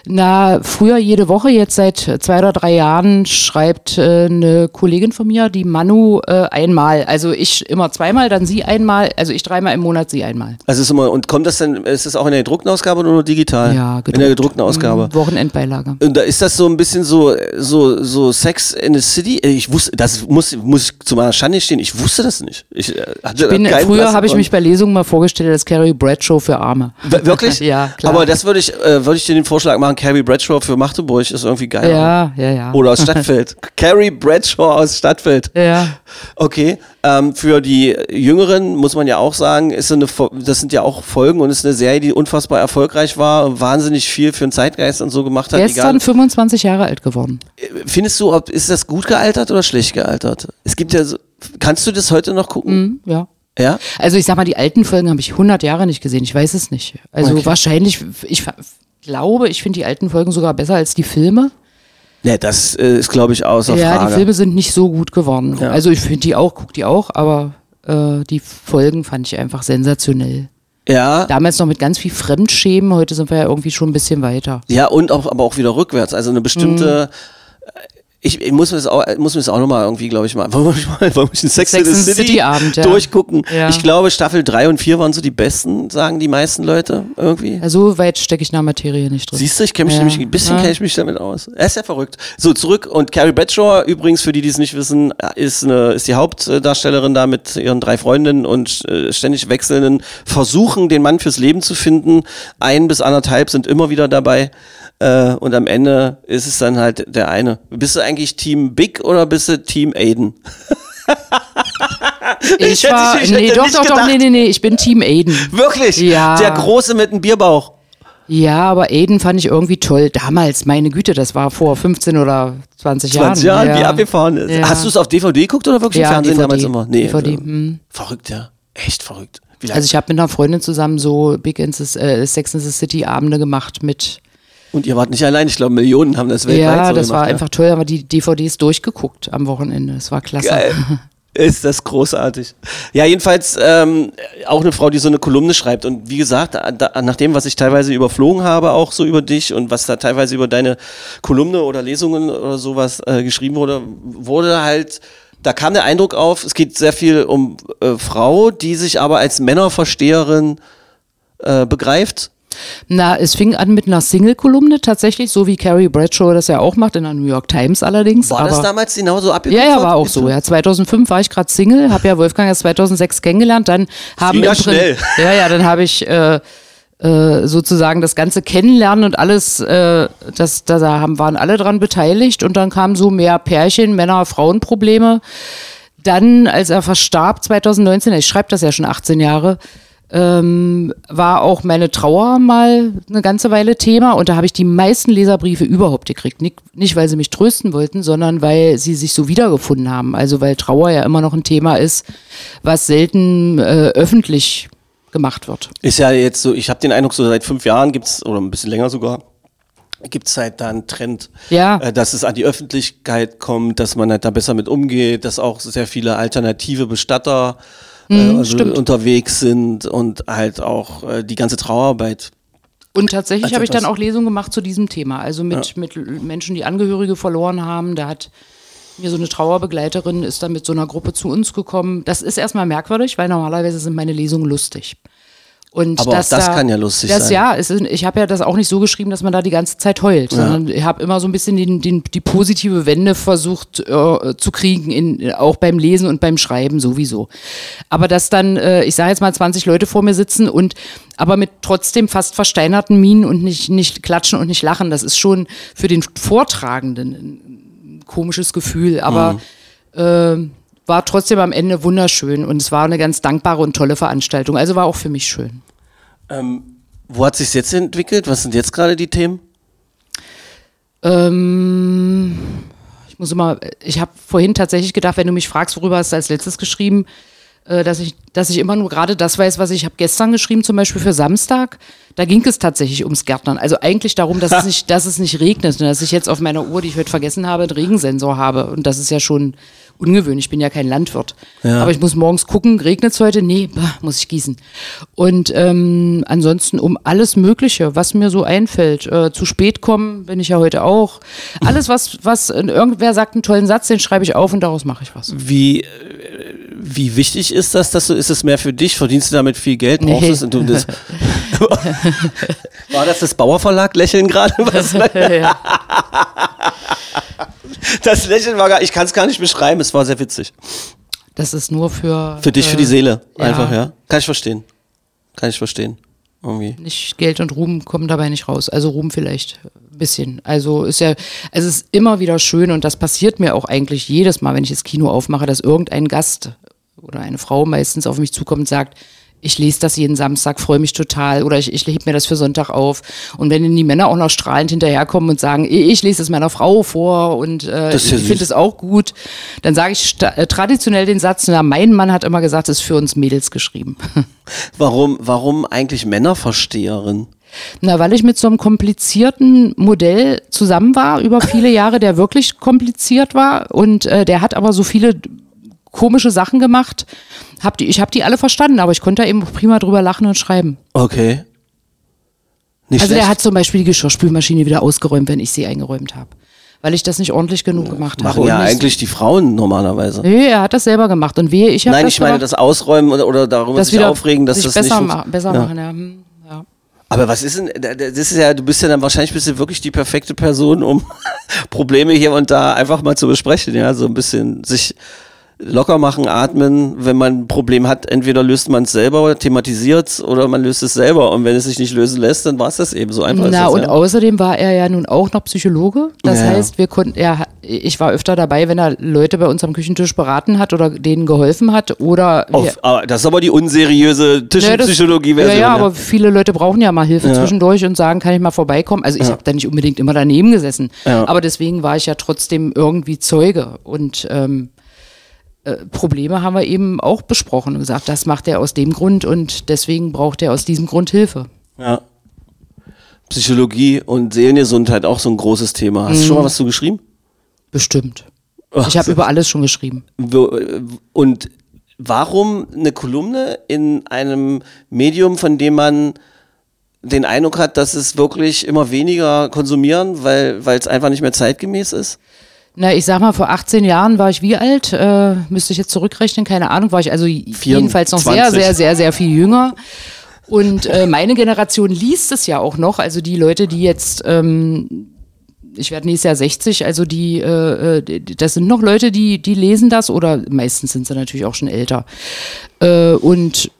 Na, früher jede Woche, jetzt seit zwei oder drei Jahren schreibt äh, eine Kollegin von mir, die Manu, äh, einmal. Also ich immer zweimal, dann sie einmal. Also ich dreimal im Monat, sie einmal. Also ist immer, und kommt das denn, ist das auch in der gedruckten Ausgabe oder nur digital? Ja, In der gedruckten Ausgabe. Wochenendbeilage. Und da ist das so ein bisschen so, so, so Sex in the City. Ich wusste, das muss, muss ich zu meiner Schande stehen. Ich wusste das nicht. Ich, äh, hatte Bin, keinen früher habe ich mich bei Lesungen mal vorgestellt als Carrie Bradshaw für Arme. Wirklich? Ja, klar. Aber das würde ich, äh, würde ich dir den Vorschlag machen, Carrie Bradshaw für Magdeburg ist irgendwie geil. Ja, ja, ja. Oder aus Stadtfeld. Carrie Bradshaw aus Stadtfeld. Ja. Okay. Ähm, für die Jüngeren muss man ja auch sagen, ist eine, das sind ja auch Folgen und ist eine Serie, die unfassbar erfolgreich war, wahnsinnig viel für den Zeitgeist und so gemacht hat. Gestern 25 Jahre alt geworden. Findest du, ob, ist das gut gealtert oder schlecht gealtert? Es gibt ja so, kannst du das heute noch gucken? Hm, ja. Ja? Also ich sag mal, die alten Folgen habe ich 100 Jahre nicht gesehen. Ich weiß es nicht. Also Okay. wahrscheinlich, ich glaube, ich finde die alten Folgen sogar besser als die Filme. Ne, das äh, ist, glaube ich, außer ja, Frage. die Filme sind nicht so gut geworden. Ja. Also ich finde die auch, guck die auch, aber äh, die Folgen fand ich einfach sensationell. ja, Damals noch mit ganz viel Fremdschämen, heute sind wir ja irgendwie schon ein bisschen weiter. Ja, und auch, aber auch wieder rückwärts. Also eine bestimmte. Ich, ich muss mir das auch, muss mir das auch nochmal irgendwie, glaube ich, mal. Wollen wir mal, wollen wir einen Sex, Sex in the City, City Abend, ja. durchgucken? Ja. Ich glaube, Staffel 3 und 4 waren so die besten, sagen die meisten Leute irgendwie. Ja, so weit stecke ich in der Materie nicht drin. Siehst du, ich kenne mich nämlich, ein bisschen kenne ich mich damit aus. Er ist ja verrückt. So, zurück. Und Carrie Bradshaw, übrigens, für die, die es nicht wissen, ist, eine, ist die Hauptdarstellerin da mit ihren drei Freundinnen und äh, ständig wechselnden Versuchen, den Mann fürs Leben zu finden. Ein bis anderthalb sind immer wieder dabei. Äh, und am Ende ist es dann halt der eine. Bist du eigentlich Team Big oder bist du Team Aiden? Ich hätte- war, ich nee, hätte doch, doch, doch, nee, nee, nee, ich bin Team Aiden. Wirklich? Ja. Der Große mit dem Bierbauch. Ja, aber Aiden fand ich irgendwie toll. Damals, meine Güte, das war vor 15 oder 20 Jahren. 20 Jahren, ja. wie abgefahren ist. Ja. Hast du es auf DVD geguckt oder wirklich im Ja, Fernsehen DVD. damals immer? DVD, äh, hm. Verrückt, ja. Echt verrückt. Also ich habe mit einer Freundin zusammen so Big in the, äh, Sex in the City Abende gemacht mit. Und ihr wart nicht allein, ich glaube, Millionen haben das weltweit ja, so das gemacht. war ja. einfach toll, aber die DVDs durchgeguckt am Wochenende. Das war klasse. Geil. Ist das großartig. Ja, jedenfalls ähm, auch eine Frau, die so eine Kolumne schreibt. Und wie gesagt, da, nach dem, was ich teilweise überflogen habe, auch so über dich und was da teilweise über deine Kolumne oder Lesungen oder sowas äh, geschrieben wurde, wurde halt, da kam der Eindruck auf, es geht sehr viel um äh, Frau, die sich aber als Männerversteherin äh, begreift na, es fing an mit einer Single-Kolumne tatsächlich, so wie Carrie Bradshaw das ja auch macht, in der New York Times allerdings. War das damals genauso abgekupfert? Ja, ja, war auch so. Ja, 2005 war ich gerade Single, habe ja Wolfgang erst 2006 kennengelernt. Dann haben ja schnell. Ja, ja, dann habe ich äh, äh, sozusagen das ganze Kennenlernen und alles, äh, das, da haben, waren alle dran beteiligt und dann kamen so mehr Pärchen, Männer, Frauen-Probleme. Dann, als er verstarb 2019, ich schreibe das ja schon 18 Jahre, ähm, war auch meine Trauer mal eine ganze Weile Thema und da habe ich die meisten Leserbriefe überhaupt gekriegt. Nicht, nicht, weil sie mich trösten wollten, sondern weil sie sich so wiedergefunden haben. Also weil Trauer ja immer noch ein Thema ist, was selten äh, öffentlich gemacht wird. Ist ja jetzt so, ich habe den Eindruck, so seit fünf Jahren gibt es, oder ein bisschen länger sogar, gibt es halt da einen Trend, ja. äh, dass es an die Öffentlichkeit kommt, dass man halt da besser mit umgeht, dass auch sehr viele alternative Bestatter mhm, also unterwegs sind und halt auch äh, die ganze Trauerarbeit. Und tatsächlich habe ich dann auch Lesungen gemacht zu diesem Thema. Also mit, ja. mit Menschen, die Angehörige verloren haben. Da hat mir so eine Trauerbegleiterin ist dann mit so einer Gruppe zu uns gekommen. Das ist erstmal merkwürdig, weil normalerweise sind meine Lesungen lustig. Und Aber das, auch das da, kann ja lustig das, sein. Ja, ist, ich habe ja das auch nicht so geschrieben, dass man da die ganze Zeit heult, ja. sondern ich habe immer so ein bisschen den, den, die positive Wende versucht äh, zu kriegen, in, auch beim Lesen und beim Schreiben sowieso. Aber dass dann, äh, ich sage jetzt mal, 20 Leute vor mir sitzen und aber mit trotzdem fast versteinerten Minen und nicht, nicht klatschen und nicht lachen, das ist schon für den Vortragenden ein komisches Gefühl. Aber mhm. äh, war trotzdem am Ende wunderschön und es war eine ganz dankbare und tolle Veranstaltung. Also war auch für mich schön. Ähm, wo hat sich jetzt entwickelt? Was sind jetzt gerade die Themen? Ähm, ich muss immer, ich habe vorhin tatsächlich gedacht, wenn du mich fragst, worüber hast du als letztes geschrieben, äh, dass ich, dass ich immer nur gerade das weiß, was ich habe gestern geschrieben, zum Beispiel für Samstag. Da ging es tatsächlich ums Gärtnern. Also eigentlich darum, dass es nicht, dass es nicht regnet und dass ich jetzt auf meiner Uhr, die ich heute vergessen habe, einen Regensensor habe. Und das ist ja schon ungewöhnlich. Ich bin ja kein Landwirt. Ja. Aber ich muss morgens gucken, regnet es heute? Nee, bah, muss ich gießen. Und ähm, ansonsten um alles Mögliche, was mir so einfällt. Äh, zu spät kommen bin ich ja heute auch. Alles, was, was irgendwer sagt einen tollen Satz, den schreibe ich auf und daraus mache ich was. Wie, äh, wie wichtig ist das, dass du, ist es mehr für dich? Verdienst du damit viel Geld? Brauchst nee. es? Du, das, war das das Bauerverlag lächeln gerade? ja. Das Lächeln war gar, ich kann es gar nicht beschreiben, es war sehr witzig. Das ist nur für. Für dich, äh, für die Seele, ja. einfach, ja. Kann ich verstehen. Kann ich verstehen. Irgendwie. Nicht Geld und Ruhm kommen dabei nicht raus. Also Ruhm vielleicht ein bisschen. Also ist ja, es ist immer wieder schön und das passiert mir auch eigentlich jedes Mal, wenn ich das Kino aufmache, dass irgendein Gast oder eine Frau meistens auf mich zukommt und sagt, ich lese das jeden Samstag, freue mich total oder ich, ich heb mir das für Sonntag auf. Und wenn dann die Männer auch noch strahlend hinterherkommen und sagen, ich lese es meiner Frau vor und äh, ich finde es auch gut, dann sage ich äh, traditionell den Satz, na, mein Mann hat immer gesagt, es ist für uns Mädels geschrieben. Warum, warum eigentlich Männerversteherin? Na, weil ich mit so einem komplizierten Modell zusammen war über viele Jahre, der wirklich kompliziert war und äh, der hat aber so viele komische Sachen gemacht. Hab die, ich habe die alle verstanden, aber ich konnte da eben prima drüber lachen und schreiben. Okay. Nicht also schlecht. der hat zum Beispiel die Geschirrspülmaschine wieder ausgeräumt, wenn ich sie eingeräumt habe. Weil ich das nicht ordentlich genug gemacht Machen habe. Machen ja eigentlich die Frauen normalerweise. Nee, er hat das selber gemacht. Und wehe, ich habe Nein, ich meine das Ausräumen oder, oder darüber das sich aufregen, dass sich das besser, nicht ma besser ja. machen. Ja. Hm. Aber was ist denn, das ist ja, du bist ja dann wahrscheinlich bist du wirklich die perfekte Person, um Probleme hier und da einfach mal zu besprechen, ja, so ein bisschen sich locker machen, atmen. Wenn man ein Problem hat, entweder löst man es selber oder thematisiert es oder man löst es selber. Und wenn es sich nicht lösen lässt, dann war es das eben so einfach. Na, das, und ja. außerdem war er ja nun auch noch Psychologe. Das ja. heißt, wir konnten, er, ich war öfter dabei, wenn er Leute bei uns am Küchentisch beraten hat oder denen geholfen hat oder. Auf, aber das ist aber die unseriöse Tischenpsychologie-Version. Ja, ja, aber viele Leute brauchen ja mal Hilfe zwischendurch und sagen, kann ich mal vorbeikommen. Also ich habe da nicht unbedingt immer daneben gesessen. Aber deswegen war ich ja trotzdem irgendwie Zeuge. Und ähm, äh, Probleme haben wir eben auch besprochen und gesagt, das macht er aus dem Grund und deswegen braucht er aus diesem Grund Hilfe. Ja. Psychologie und Seelengesundheit auch so ein großes Thema. Hast mhm. du schon mal was zu geschrieben? Bestimmt. Ich habe über alles schon geschrieben. Äh, Und warum eine Kolumne in einem Medium, von dem man den Eindruck hat, dass es wirklich immer weniger konsumieren, weil es einfach nicht mehr zeitgemäß ist? Na, ich sag mal, vor 18 Jahren war ich wie alt? Äh, müsste ich jetzt zurückrechnen, keine Ahnung, war ich also jedenfalls noch sehr, 24. sehr, sehr, sehr viel jünger. Und äh, meine Generation liest es ja auch noch. Also die Leute, die jetzt, ähm, ich werde nächstes Jahr 60, also die, äh, äh, das sind noch Leute, die, die lesen das oder meistens sind sie natürlich auch schon älter. Äh, und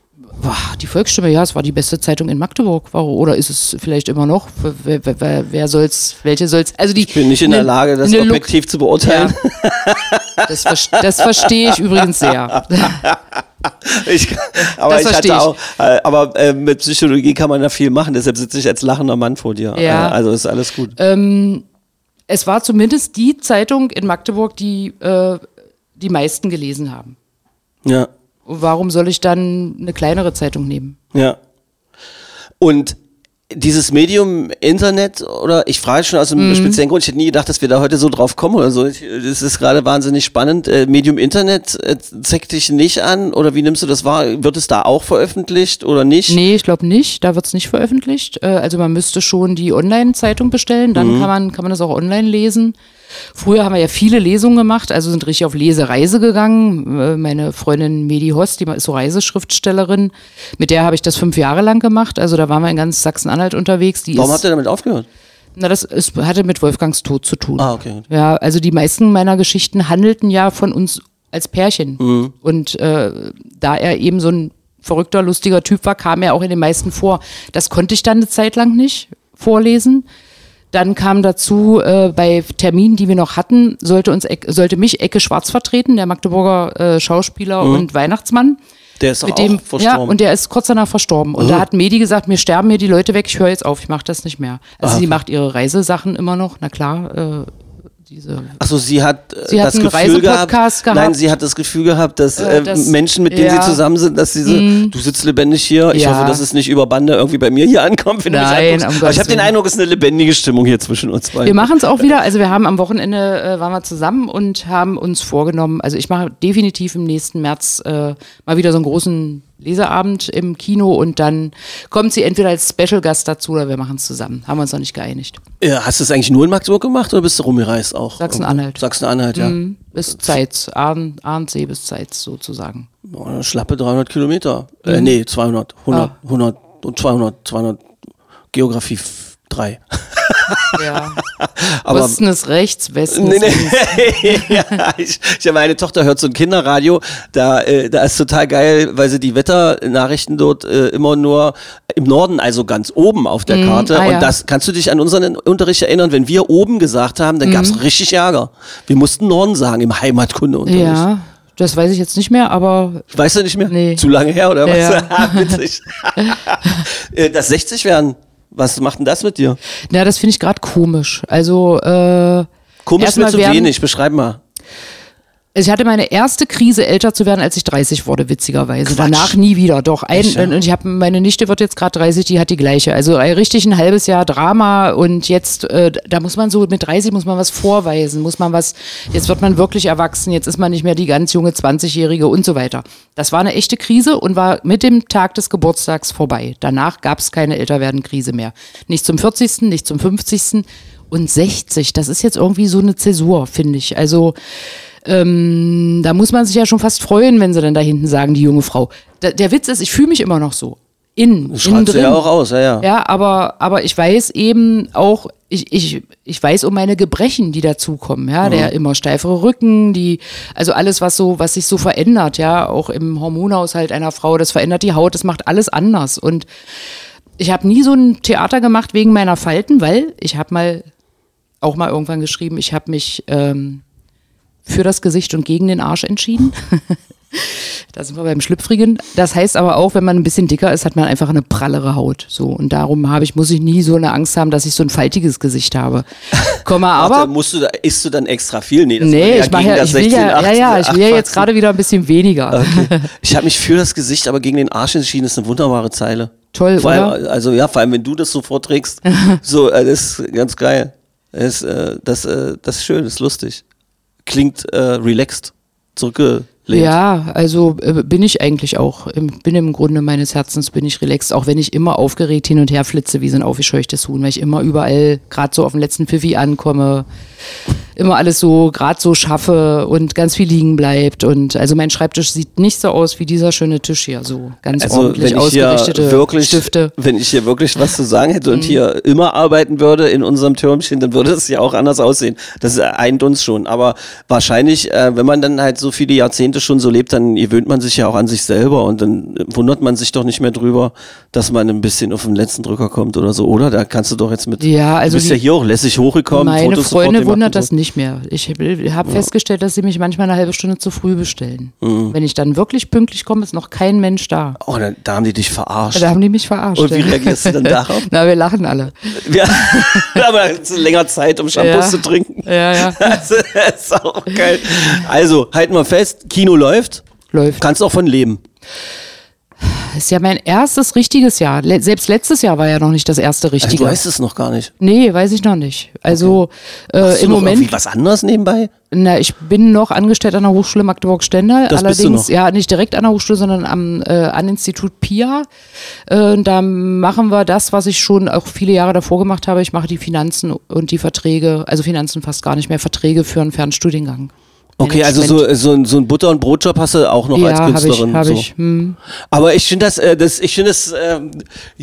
die Volksstimme, ja, es war die beste Zeitung in Magdeburg. Oder ist es vielleicht immer noch? Wer, wer, wer, soll's, welche soll's? Also die, Ich bin nicht in der ne- Lage, das ne objektiv zu beurteilen. das, ver- das verstehe ich übrigens sehr. Ich, aber Das ich hatte ich. auch, äh, aber äh, mit Psychologie kann man da viel machen, deshalb sitze ich als lachender Mann vor dir. Ja. Äh, also ist alles gut. Es war zumindest die Zeitung in Magdeburg, die äh, die meisten gelesen haben. Ja, Warum soll ich dann eine kleinere Zeitung nehmen? ja. Und dieses Medium Internet oder ich frage schon aus einem Mhm. speziellen Grund, ich hätte nie gedacht, dass wir da heute so drauf kommen oder so. Ich, das ist gerade wahnsinnig spannend. Äh, Medium Internet äh, zeigt dich nicht an oder wie nimmst du das wahr? Wird es da auch veröffentlicht oder nicht? Nee, ich glaube nicht. Da wird es nicht veröffentlicht. Äh, also man müsste schon die Online-Zeitung bestellen, dann kann, man, kann man das auch online lesen. Früher haben wir ja viele Lesungen gemacht, also sind richtig auf Lesereise gegangen. Äh, Meine Freundin Medi Host, die ist so Reiseschriftstellerin, mit der habe ich das fünf Jahre lang gemacht. Also da waren wir in ganz Sachsen-Anhalt unterwegs. Die Warum ist, habt ihr damit aufgehört? Na, das ist, hatte mit Wolfgangs Tod zu tun. Ah, okay. Ja, also die meisten meiner Geschichten handelten ja von uns als Pärchen. Mhm. Und äh, da er eben so ein verrückter, lustiger Typ war, kam er auch in den meisten vor. Das konnte ich dann eine Zeit lang nicht vorlesen. Dann kam dazu, äh, bei Terminen, die wir noch hatten, sollte, uns, sollte mich Ecke Schwarz vertreten, der Magdeburger äh, Schauspieler und Weihnachtsmann. Der ist Mit Mhm. auch dem, verstorben. ja, und der ist kurz danach verstorben. Und da hat Medi gesagt, mir sterben mir die Leute weg, ich höre jetzt auf, ich mache das nicht mehr. Also Ah, sie macht ihre Reisesachen immer noch, na klar, äh, diese Achso, sie hat äh, Sie das Gefühl gehabt, gehabt. Nein, sie hat das Gefühl gehabt, dass, Äh, äh, das- Menschen, mit denen ja. Sie zusammen sind, dass sie so, du sitzt lebendig hier. Ich Ja. hoffe, dass es nicht über Bande irgendwie bei mir hier ankommt, wenn du mich Nein, anguckst. um Aber ich habe den. Eindruck, es ist eine lebendige Stimmung hier zwischen uns beiden. Wir machen es auch wieder. Also wir haben am Wochenende äh, waren wir zusammen und haben uns vorgenommen. Also ich mache definitiv im nächsten März äh, mal wieder so einen großen Leseabend im Kino und dann kommt sie entweder als Special Gast dazu oder wir machen es zusammen. Haben wir uns noch nicht geeinigt. Ja, hast du es eigentlich nur in Magdeburg gemacht oder bist du rumgereist auch? Sachsen-Anhalt. Sachsen-Anhalt, ja. Bis Zeitz, Ahn, Ahrensee bis Zeitz sozusagen. Boah, schlappe 300 Kilometer. Mhm. Äh, nee, 200, 100, Ah. 100 und 200, 200. Geografie 3. Ja. Aber- Osten ist rechts, Westen Nee, ist links. nee. ja, ich, ich, meine Tochter hört so ein Kinderradio, da, äh, da ist total geil, weil sie die Wetternachrichten dort äh, immer nur im Norden, also ganz oben auf der Karte. ah, und das kannst du dich an unseren Unterricht erinnern, wenn wir oben gesagt haben, dann gab's richtig Ärger. Wir mussten Norden sagen im Heimatkundeunterricht. Ja, das weiß ich jetzt nicht mehr, aber Weißt du nicht mehr? Nee. Zu lange her oder was? Ja. Witzig. Das 60 werden, was macht denn das mit dir? na, das finde ich gerade komisch. Also äh, Komisch Erstmal mit zu wenig, beschreib mal. Ich hatte meine erste Krise, älter zu werden, als ich 30 wurde, witzigerweise. Quatsch. Danach nie wieder. Doch, ein, Echt, ja? und ich habe meine Nichte wird jetzt gerade 30, die hat die gleiche. Also ein richtig ein halbes Jahr Drama und jetzt, äh, da muss man so mit 30 muss man was vorweisen, muss man was, jetzt wird man wirklich erwachsen, jetzt ist man nicht mehr die ganz junge 20-Jährige und so weiter. Das war eine echte Krise und war mit dem Tag des Geburtstags vorbei. Danach gab es keine Älterwerden-Krise mehr. Nicht zum 40., nicht zum 50. und 60. Das ist jetzt irgendwie so eine Zäsur, finde ich. Also ähm, da muss man sich ja schon fast freuen, wenn sie dann da hinten sagen, die junge Frau. Da, der Witz ist, ich fühle mich immer noch so. In, Das innen drin. ja auch aus, ja, ja. Ja, aber, aber ich weiß eben auch, ich, ich, ich weiß um meine Gebrechen, die dazukommen, ja, der immer steifere Rücken, die, also alles, was so, was sich so verändert, ja, auch im Hormonhaushalt einer Frau, das verändert die Haut, das macht alles anders. Und ich habe nie so ein Theater gemacht wegen meiner Falten, weil ich habe mal auch mal irgendwann geschrieben, ich habe mich ähm, für das Gesicht und gegen den Arsch entschieden. da sind wir beim Schlüpfrigen. Das heißt aber auch, wenn man ein bisschen dicker ist, hat man einfach eine prallere Haut. So und darum habe ich muss ich nie so eine Angst haben, dass ich so ein faltiges Gesicht habe. Komma, Aber aber musst du da, isst du dann extra viel? Nee, das nee, ich mache ja, das ich will 16, ja, ja, 18, ja, ich will ja jetzt 18. gerade wieder ein bisschen weniger. Okay. Ich habe mich für das Gesicht, aber gegen den Arsch entschieden. Das ist eine wunderbare Zeile. Toll, vor allem, oder? Also ja, vor allem wenn du das so vorträgst, so, äh, das ist ganz geil. Das, äh, das, äh, das ist schön, das ist lustig. Klingt äh, relaxed, zurückgelehnt. Ja, also äh, bin ich eigentlich auch. Im, bin im Grunde meines Herzens bin ich relaxed, auch wenn ich immer aufgeregt hin und her flitze wie so ein aufgescheuchtes Huhn, weil ich immer überall gerade so auf den letzten Pfiffi ankomme, immer alles so gerade so schaffe und ganz viel liegen bleibt. Und also mein Schreibtisch sieht nicht so aus wie dieser schöne Tisch hier, so ganz Also ordentlich wenn ich hier ausgerichtete wirklich, Stifte. Mhm. wenn ich hier wirklich was zu sagen hätte und hier immer arbeiten würde in unserem Türmchen, dann würde es ja auch anders aussehen. Das eint uns schon. Aber wahrscheinlich, äh, wenn man dann halt so viele Jahrzehnte schon so lebt, dann gewöhnt man sich ja auch an sich selber und dann wundert man sich doch nicht mehr drüber, dass man ein bisschen auf den letzten Drücker kommt oder so, oder? Da kannst du doch jetzt mit. Ja, also du bist ja hier auch lässig hochgekommen. Meine Fotos Freunde wundert und das so. Nicht mehr. Ich habe festgestellt, dass sie mich manchmal eine halbe Stunde zu früh bestellen. Wenn ich dann wirklich pünktlich komme, ist noch kein Mensch da. Oh, da, da haben die dich verarscht. Da haben die mich verarscht. Und wie reagierst du dann darauf? Na, wir lachen alle. Ja, aber es ist länger Zeit, um Shampoos Ja. zu trinken. Ja, ja. Das ist auch geil. Also, halten wir fest, Kino läuft. Läuft. Kannst auch von leben. Das ist ja mein erstes richtiges Jahr. Le selbst letztes Jahr war ja noch nicht das erste Also, richtige. du weißt es noch gar nicht. nee, weiß ich noch nicht. Also äh, Hast du im Moment, irgendwie was anderes nebenbei? na, ich bin noch angestellt an der Hochschule Magdeburg-Stendal. Das bist du Allerdings, noch. ja, nicht direkt an der Hochschule, sondern am äh, an Institut PIA. Äh, da machen wir das, was ich schon auch viele Jahre davor gemacht habe. Ich mache die Finanzen und die Verträge, also Finanzen fast gar nicht mehr, Verträge für einen Fernstudiengang. Okay, also so, so, ein- so ein Butter- und Brotjob hast du auch noch als ja, habe ich, Künstlerin. habe so. ich. Hm. Aber ich finde das, äh, das, ich finde das ähm,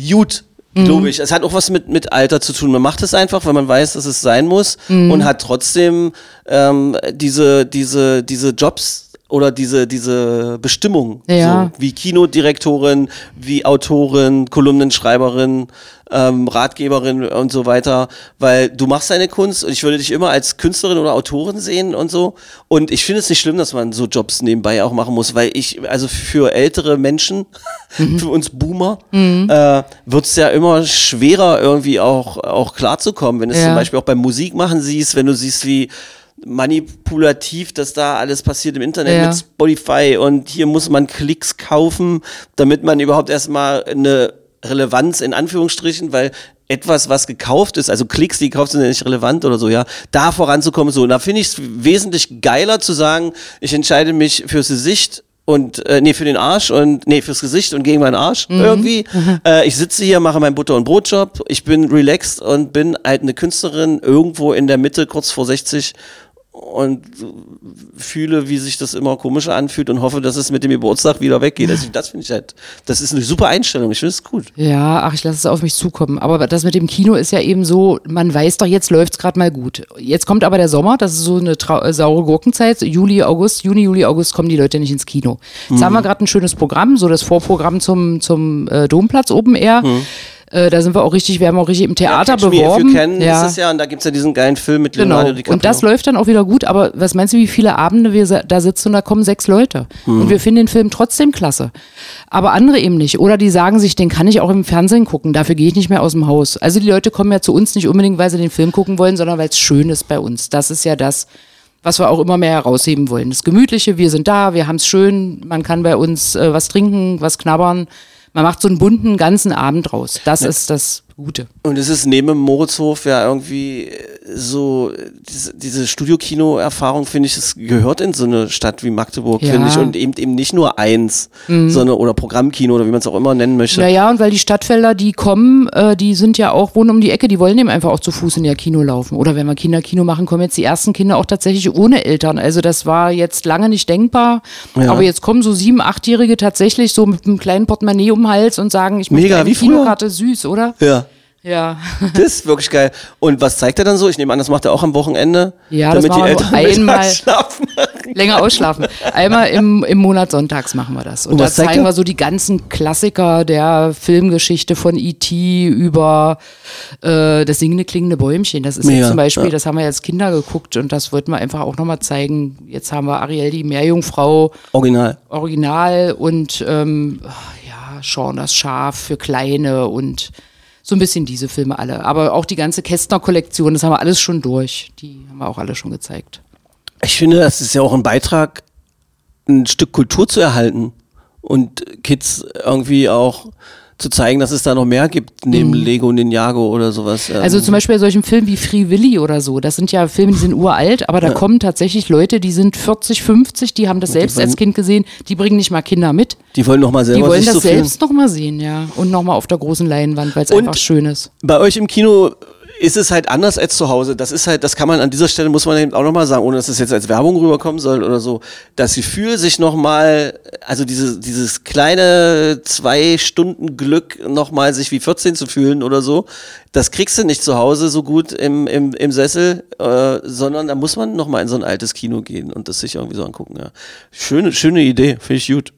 gut. Mhm. Glaube ich. Es hat auch was mit, mit Alter zu tun. Man macht es einfach, weil man weiß, dass es sein muss Mhm. und hat trotzdem ähm, diese, diese, diese Jobs oder diese, diese Bestimmung. Ja. So, wie Kinodirektorin, wie Autorin, Kolumnenschreiberin, ähm, Ratgeberin und so weiter. Weil du machst deine Kunst und ich würde dich immer als Künstlerin oder Autorin sehen und so. Und ich finde es nicht schlimm, dass man so Jobs nebenbei auch machen muss, weil ich, also für ältere Menschen, für uns Boomer, äh, wird es ja immer schwerer, irgendwie auch, auch klarzukommen. Wenn es Ja. zum Beispiel auch beim Musikmachen siehst, wenn du siehst, wie manipulativ das da alles passiert im Internet Ja. mit Spotify und hier muss man Klicks kaufen, damit man überhaupt erstmal eine Relevanz in Anführungsstrichen, weil etwas, was gekauft ist, also Klicks, die gekauft sind, sind ja nicht relevant oder so, ja, da voranzukommen, so. Und da finde ich es wesentlich geiler zu sagen, ich entscheide mich fürs Gesicht und äh, nee, für den Arsch und nee, fürs Gesicht und gegen meinen Arsch irgendwie. Äh, ich sitze hier, mache meinen Butter- und Brotjob, ich bin relaxed und bin halt eine Künstlerin irgendwo in der Mitte, kurz vor 60 und fühle, wie sich das immer komischer anfühlt und hoffe, dass es mit dem Geburtstag wieder weggeht. Also das finde ich halt, das ist eine super Einstellung. Ich finde es gut. Ja, ach, ich lasse es auf mich zukommen. Aber das mit dem Kino ist ja eben so, man weiß doch, jetzt läuft's gerade mal gut. Jetzt kommt aber der Sommer, das ist so eine trau- äh, saure Gurkenzeit. Juli, August, Juni, Juli, August kommen die Leute nicht ins Kino. Jetzt haben wir gerade ein schönes Programm, so das Vorprogramm zum, zum äh, Domplatz Open Air. Äh, da sind wir auch richtig, wir haben auch richtig im Theater Catch Me If beworben. You Can ist es ja und da gibt es ja diesen geilen Film mit Genau. Leonardo DiCaprio. Und das läuft dann auch wieder gut, aber was meinst du, wie viele Abende wir da sitzen und da kommen sechs Leute? Hm. Und wir finden den Film trotzdem klasse. Aber andere eben nicht. Oder die sagen sich, den kann ich auch im Fernsehen gucken, dafür gehe ich nicht mehr aus dem Haus. Also die Leute kommen ja zu uns nicht unbedingt, weil sie den Film gucken wollen, sondern weil es schön ist bei uns. Das ist ja das, was wir auch immer mehr herausheben wollen. Das Gemütliche, wir sind da, wir haben es schön, man kann bei uns äh, was trinken, was knabbern. Man macht so einen bunten ganzen Abend draus. Das ist das Gute. Und es ist neben Moritzhof ja irgendwie so, diese, diese Studio-Kino-Erfahrung, finde ich, es gehört in so eine Stadt wie Magdeburg, Ja. finde ich. Und eben, eben nicht nur eins, Mhm. sondern oder Programmkino oder wie man es auch immer nennen möchte. Naja, und weil die Stadtfelder, die kommen, äh, die sind ja auch rund um die Ecke, die wollen eben einfach auch zu Fuß in ihr Kino laufen. Oder wenn wir Kinderkino machen, kommen jetzt die ersten Kinder auch tatsächlich ohne Eltern. Also das war jetzt lange nicht denkbar. Ja. Aber jetzt kommen so sieben, achtjährige tatsächlich so mit einem kleinen Portemonnaie um den Hals und sagen, ich möchte Mega, eine früher. Kinokarte, süß, oder? Ja. Ja. Das ist wirklich geil. Und was zeigt er dann so? Ich nehme an, das macht er auch am Wochenende. Ja, damit die Eltern einmal. schlafen. Länger ausschlafen. Einmal im, im Monat sonntags machen wir das. Und, Und da zeigen er? wir so die ganzen Klassiker der Filmgeschichte von E.T. über äh, das singende klingende Bäumchen. Das ist jetzt zum Beispiel, ja. das haben wir als Kinder geguckt und das wollten wir einfach auch nochmal zeigen. Jetzt haben wir Ariel, die Meerjungfrau, Original. Original und ähm, ja, Sean das Schaf für Kleine und so ein bisschen diese Filme alle. Aber auch die ganze Kästner-Kollektion, das haben wir alles schon durch. Die haben wir auch alle schon gezeigt. Ich finde, das ist ja auch ein Beitrag, ein Stück Kultur zu erhalten und Kids irgendwie auch zu zeigen, dass es da noch mehr gibt, neben Lego Ninjago oder sowas. ähm, Mhm. Also zum Beispiel bei solchen Filmen wie Free Willy oder so, das sind ja Filme, die sind uralt, aber da kommen tatsächlich Leute, die sind 40, 50, die haben das selbst wollen- als Kind gesehen, die bringen nicht mal Kinder mit. die wollen noch mal Die selber wollen das so selbst nochmal sehen, ja. Und nochmal auf der großen Leinwand, weil es einfach schön ist. Bei euch im Kino ist es halt anders als zu Hause. Das ist halt, das kann man an dieser Stelle, muss man eben auch nochmal sagen, ohne dass es jetzt als Werbung rüberkommen soll oder so. Das Gefühl, sich nochmal, also diese, dieses kleine zwei Stunden Glück nochmal sich wie 14 zu fühlen oder so, das kriegst du nicht zu Hause so gut im, im, im Sessel, äh, sondern da muss man nochmal in so ein altes Kino gehen und das sich irgendwie so angucken. Ja. Schöne, schöne Idee, finde ich gut.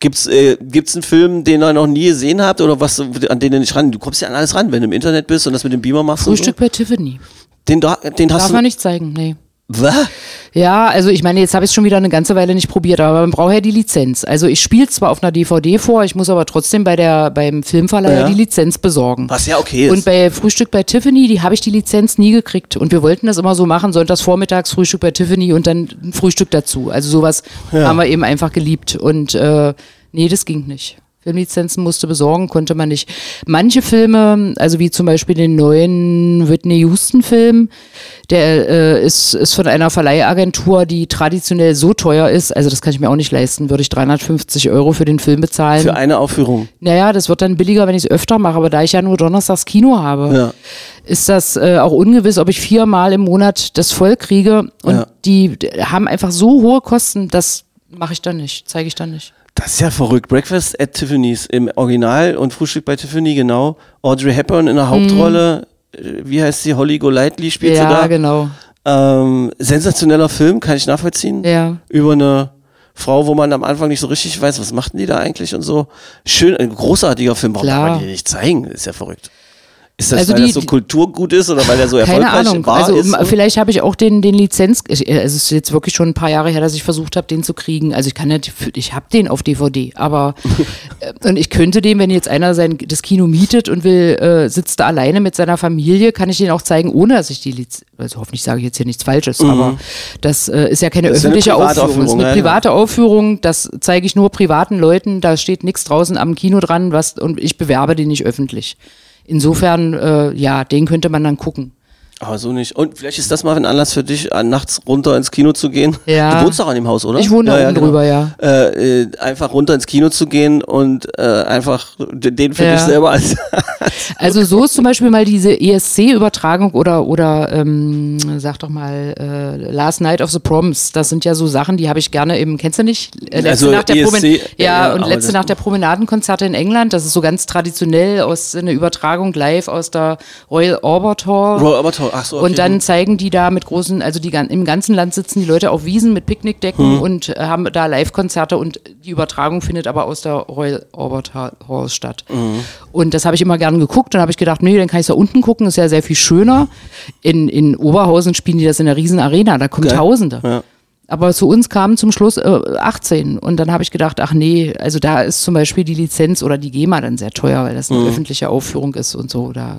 Gibt's, äh, gibt's einen Film, den ihr noch nie gesehen habt oder was, an den du nicht ran? Du kommst ja an alles ran, wenn du im Internet bist und das mit dem Beamer machst. Frühstück bei Tiffany. So. Den, den hast Darf du. man nicht zeigen, nee. Was? Ja, also ich meine, jetzt habe ich es schon wieder eine ganze Weile nicht probiert, aber man braucht ja die Lizenz. Also ich spiele zwar auf einer DVD vor, ich muss aber trotzdem bei der, beim Filmverleiher Ja. die Lizenz besorgen. Was ja okay ist. Und bei Frühstück bei Tiffany, die habe ich die Lizenz nie gekriegt. Und wir wollten das immer so machen, sonntags vormittags Frühstück bei Tiffany und dann ein Frühstück dazu. Also sowas haben wir eben einfach geliebt. Und äh, nee, das ging nicht. Filmlizenzen musste besorgen, konnte man nicht. Manche Filme, also wie zum Beispiel den neuen Whitney Houston-Film, der äh, ist, ist von einer Verleihagentur, die traditionell so teuer ist, also das kann ich mir auch nicht leisten, würde ich 350 Euro für den Film bezahlen. für eine Aufführung. Naja, das wird dann billiger, wenn ich es öfter mache, aber da ich ja nur donnerstags Kino habe, Ja. ist das äh, auch ungewiss, ob ich viermal im Monat das voll kriege. Und Ja. die haben einfach so hohe Kosten, das mache ich dann nicht, zeige ich dann nicht. Das ist ja verrückt. Breakfast at Tiffany's im Original und Frühstück bei Tiffany, genau. Audrey Hepburn in der Hauptrolle. Äh, Wie heißt sie? Holly Golightly spielt sie Mhm. ja, da. genau. Ähm, sensationeller Film, kann ich nachvollziehen. Ja. Über eine Frau, wo man am Anfang nicht so richtig weiß, was machten die da eigentlich und so. Schön, ein großartiger Film. Warum Klar. kann man die nicht zeigen? Ist ja verrückt. Ist das, Also weil die- das so Kulturgut ist oder weil der so Keine erfolgreich Ahnung. war? Also ist? vielleicht habe ich auch den, den Lizenz. ich- äh, Es ist jetzt wirklich schon ein paar Jahre her, dass ich versucht habe, den zu kriegen. Also ich kann nicht, ich habe den auf DVD, aber äh, und ich könnte dem, wenn jetzt einer sein das Kino mietet und will, äh, sitzt da alleine mit seiner Familie, kann ich den auch zeigen, ohne dass ich die Lizenz. Also hoffentlich sage ich jetzt hier nichts Falsches, aber das äh, ist ja keine Mhm. Das öffentliche Aufführung. Das ist eine private Aufführung. Das zeige ich nur privaten Leuten. Da steht nichts draußen am Kino dran, was und ich bewerbe den nicht öffentlich. Insofern, äh, ja, den könnte man dann gucken. Aber so nicht. Und vielleicht ist das mal ein Anlass für dich, nachts runter ins Kino zu gehen. Ja. Du wohnst doch an dem Haus, oder? Ich wohne da oben drüber, ja. Äh, äh, einfach runter ins Kino zu gehen und äh, einfach den für Ja. dich selber als. Also so ist zum Beispiel mal diese ESC-Übertragung oder oder ähm, sag doch mal äh, Last Night of the Proms. Das sind ja so Sachen, die habe ich gerne eben. Kennst du nicht? Äh, letzte Also Nacht der ESC, Promen ja, ja, und letzte Nacht der Promenadenkonzerte in England. Das ist so ganz traditionell aus eine Übertragung live aus der Royal Albert Hall. Bro, aber toll. Ach so, okay. Und dann zeigen die da mit großen, also die im ganzen Land sitzen die Leute auf Wiesen mit Picknickdecken Hm. und äh, haben da Live-Konzerte und die Übertragung findet aber aus der Royal Albert Ha- Hall statt. Mhm. Und das habe ich immer gern geguckt. Dann habe ich gedacht, nee, dann kann ich da unten gucken, ist ja sehr viel schöner. In, in Oberhausen spielen die das in einer riesen Arena, da kommen Geil. Tausende. Ja. Aber zu uns kamen zum Schluss äh, 18 und dann habe ich gedacht, ach nee, also da ist zum Beispiel die Lizenz oder die GEMA dann sehr teuer, weil Mhm. das eine öffentliche Aufführung ist und so. Da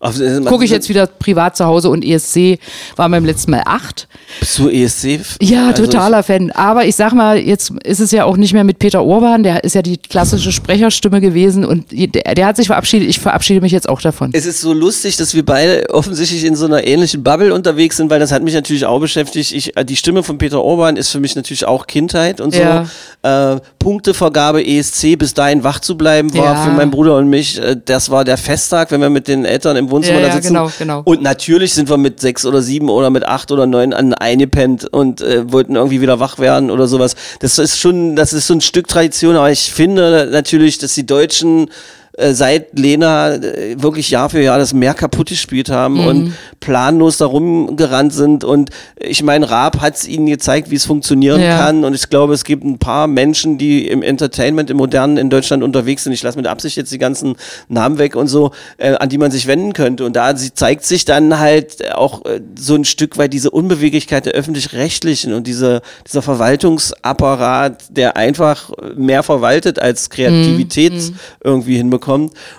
gucke ich jetzt wieder privat zu Hause und ESC war beim letzten Mal acht. Bist du ESC? Ja, Also totaler Fan. Aber ich sag mal, jetzt ist es ja auch nicht mehr mit Peter Urban, der ist ja die klassische Sprecherstimme gewesen und der, der hat sich verabschiedet. Ich verabschiede mich jetzt auch davon. Es ist so lustig, dass wir beide offensichtlich in so einer ähnlichen Bubble unterwegs sind, weil das hat mich natürlich auch beschäftigt. Ich, äh, die Stimme von Peter Orban ist für mich natürlich auch Kindheit und so. Ja. Äh, Punktevergabe ESC, bis dahin wach zu bleiben, war Ja. für meinen Bruder und mich, äh, das war der Festtag, wenn wir mit den Eltern im Wohnzimmer Ja, da ja, sitzen. genau, genau. Und natürlich sind wir mit sechs oder sieben oder mit acht oder neun an eingepennt und äh, wollten irgendwie wieder wach werden oder sowas. Das ist schon, das ist so ein Stück Tradition, aber ich finde natürlich, dass die Deutschen äh, seit Lena äh, wirklich Jahr für Jahr das mehr kaputt gespielt haben Mhm. und planlos da rumgerannt sind. Und ich meine, Raab hat es ihnen gezeigt, wie es funktionieren Ja. kann. Und ich glaube, es gibt ein paar Menschen, die im Entertainment, im Modernen in Deutschland unterwegs sind. Ich lasse mit Absicht jetzt die ganzen Namen weg und so, äh, an die man sich wenden könnte. Und da sie- zeigt sich dann halt auch äh, so ein Stück weit diese Unbeweglichkeit der öffentlich-rechtlichen und diese, dieser Verwaltungsapparat, der einfach mehr verwaltet als Kreativität irgendwie hinbekommt.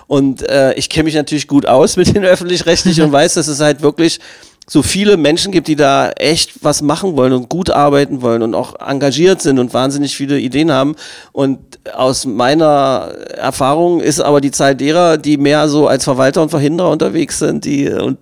Und äh, ich kenne mich natürlich gut aus mit den öffentlich-rechtlichen und weiß, dass es halt wirklich so viele Menschen gibt, die da echt was machen wollen und gut arbeiten wollen und auch engagiert sind und wahnsinnig viele Ideen haben. Und aus meiner Erfahrung ist aber die Zahl derer, die mehr so als Verwalter und Verhinderer unterwegs sind, die und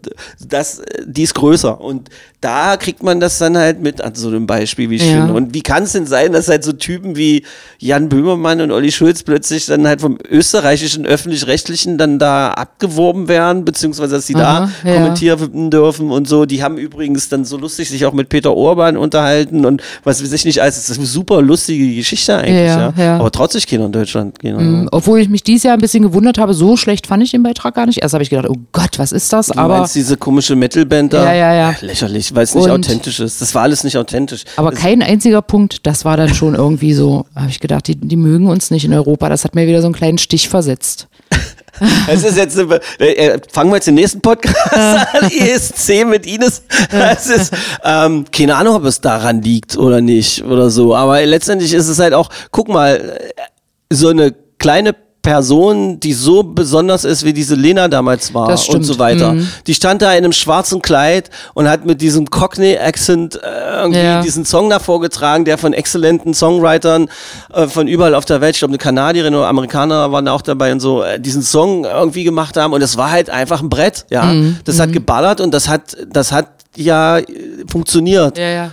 das, die ist größer. Und da kriegt man das dann halt mit an so einem Beispiel, wie ich Ja. finde. Und wie kann es denn sein, dass halt so Typen wie Jan Böhmermann und Olli Schulz plötzlich dann halt vom österreichischen öffentlich-rechtlichen dann da abgeworben werden, beziehungsweise dass sie Aha, da ja. kommentieren dürfen und so. Die haben übrigens dann so lustig sich auch mit Peter Orban unterhalten und was weiß ich nicht alles. Das ist eine super lustige Geschichte eigentlich, ja. Ja, ja. Aber trotzdem keiner in Deutschland gehen. Obwohl ich mich dieses Jahr ein bisschen gewundert habe, so schlecht fand ich den Beitrag gar nicht. Erst habe ich gedacht, oh Gott, was ist das? Du Aber, meinst diese komische Metalband da? Ja, ja, ja. Lächerlich, weil es nicht Und- authentisch ist. Das war alles nicht authentisch. aber kein einziger Punkt, das war dann schon irgendwie so, habe ich gedacht, die, die mögen uns nicht in Europa. Das hat mir wieder so einen kleinen Stich versetzt. Es ist jetzt, eine, äh, fangen wir jetzt den nächsten Podcast an, ESC mit Ines. Es ist, ähm, keine Ahnung, ob es daran liegt oder nicht oder so. Aber letztendlich ist es halt auch, guck mal, äh, so eine kleine Person, die so besonders ist, wie diese Lena damals war und so weiter. Mhm. Die stand da in einem schwarzen Kleid und hat mit diesem Cockney-Accent äh, irgendwie Ja. diesen Song da vorgetragen, der von exzellenten Songwritern äh, von überall auf der Welt, ich glaube eine Kanadierin oder Amerikaner waren auch dabei und so, äh, diesen Song irgendwie gemacht haben und es war halt einfach ein Brett, ja. Mhm. Das hat geballert und das hat, das hat ja äh, funktioniert. Ja, ja.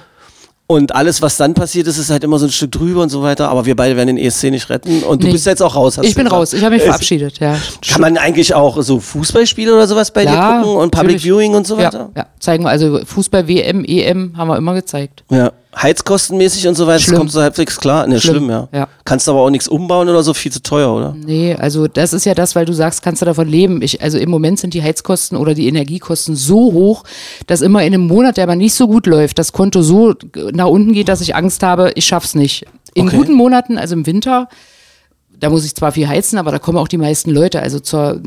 Und alles, was dann passiert ist, ist halt immer so ein Stück drüber und so weiter. Aber wir beide werden den ESC nicht retten. Und du Nee. bist jetzt auch raus. Hast Ich bin gesagt. raus, ich habe mich Es- verabschiedet, ja. Kann man eigentlich auch so Fußballspiele oder sowas bei dir Ja, gucken und Public natürlich. Viewing und so weiter? Ja, ja, zeigen wir. Also Fußball, WM, EM haben wir immer gezeigt. Ja. Heizkostenmäßig und so weiter, das kommt so halbwegs klar. Ne, schlimm, Schlimm, ja. ja. Kannst aber auch nichts umbauen oder so, viel zu teuer, oder? Nee, also das ist ja das, weil du sagst, kannst du davon leben. Ich, also im Moment sind die Heizkosten oder die Energiekosten so hoch, dass immer in einem Monat, der aber nicht so gut läuft, das Konto so nach unten geht, dass ich Angst habe, ich schaff's nicht. In Okay. guten Monaten, also im Winter, da muss ich zwar viel heizen, aber da kommen auch die meisten Leute. Also zur,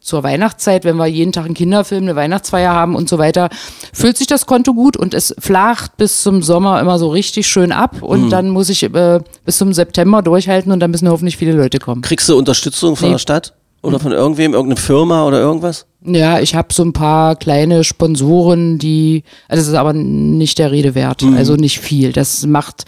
zur Weihnachtszeit, wenn wir jeden Tag einen Kinderfilm, eine Weihnachtsfeier haben und so weiter, füllt sich das Konto gut und es flacht bis zum Sommer immer so richtig schön ab und dann muss ich äh, bis zum September durchhalten und dann müssen hoffentlich viele Leute kommen. Kriegst du Unterstützung von Nee. der Stadt? Oder von irgendwem, irgendeine Firma oder irgendwas? Ja, ich habe so ein paar kleine Sponsoren, die, also das ist aber nicht der Rede wert, Mhm. also nicht viel. Das macht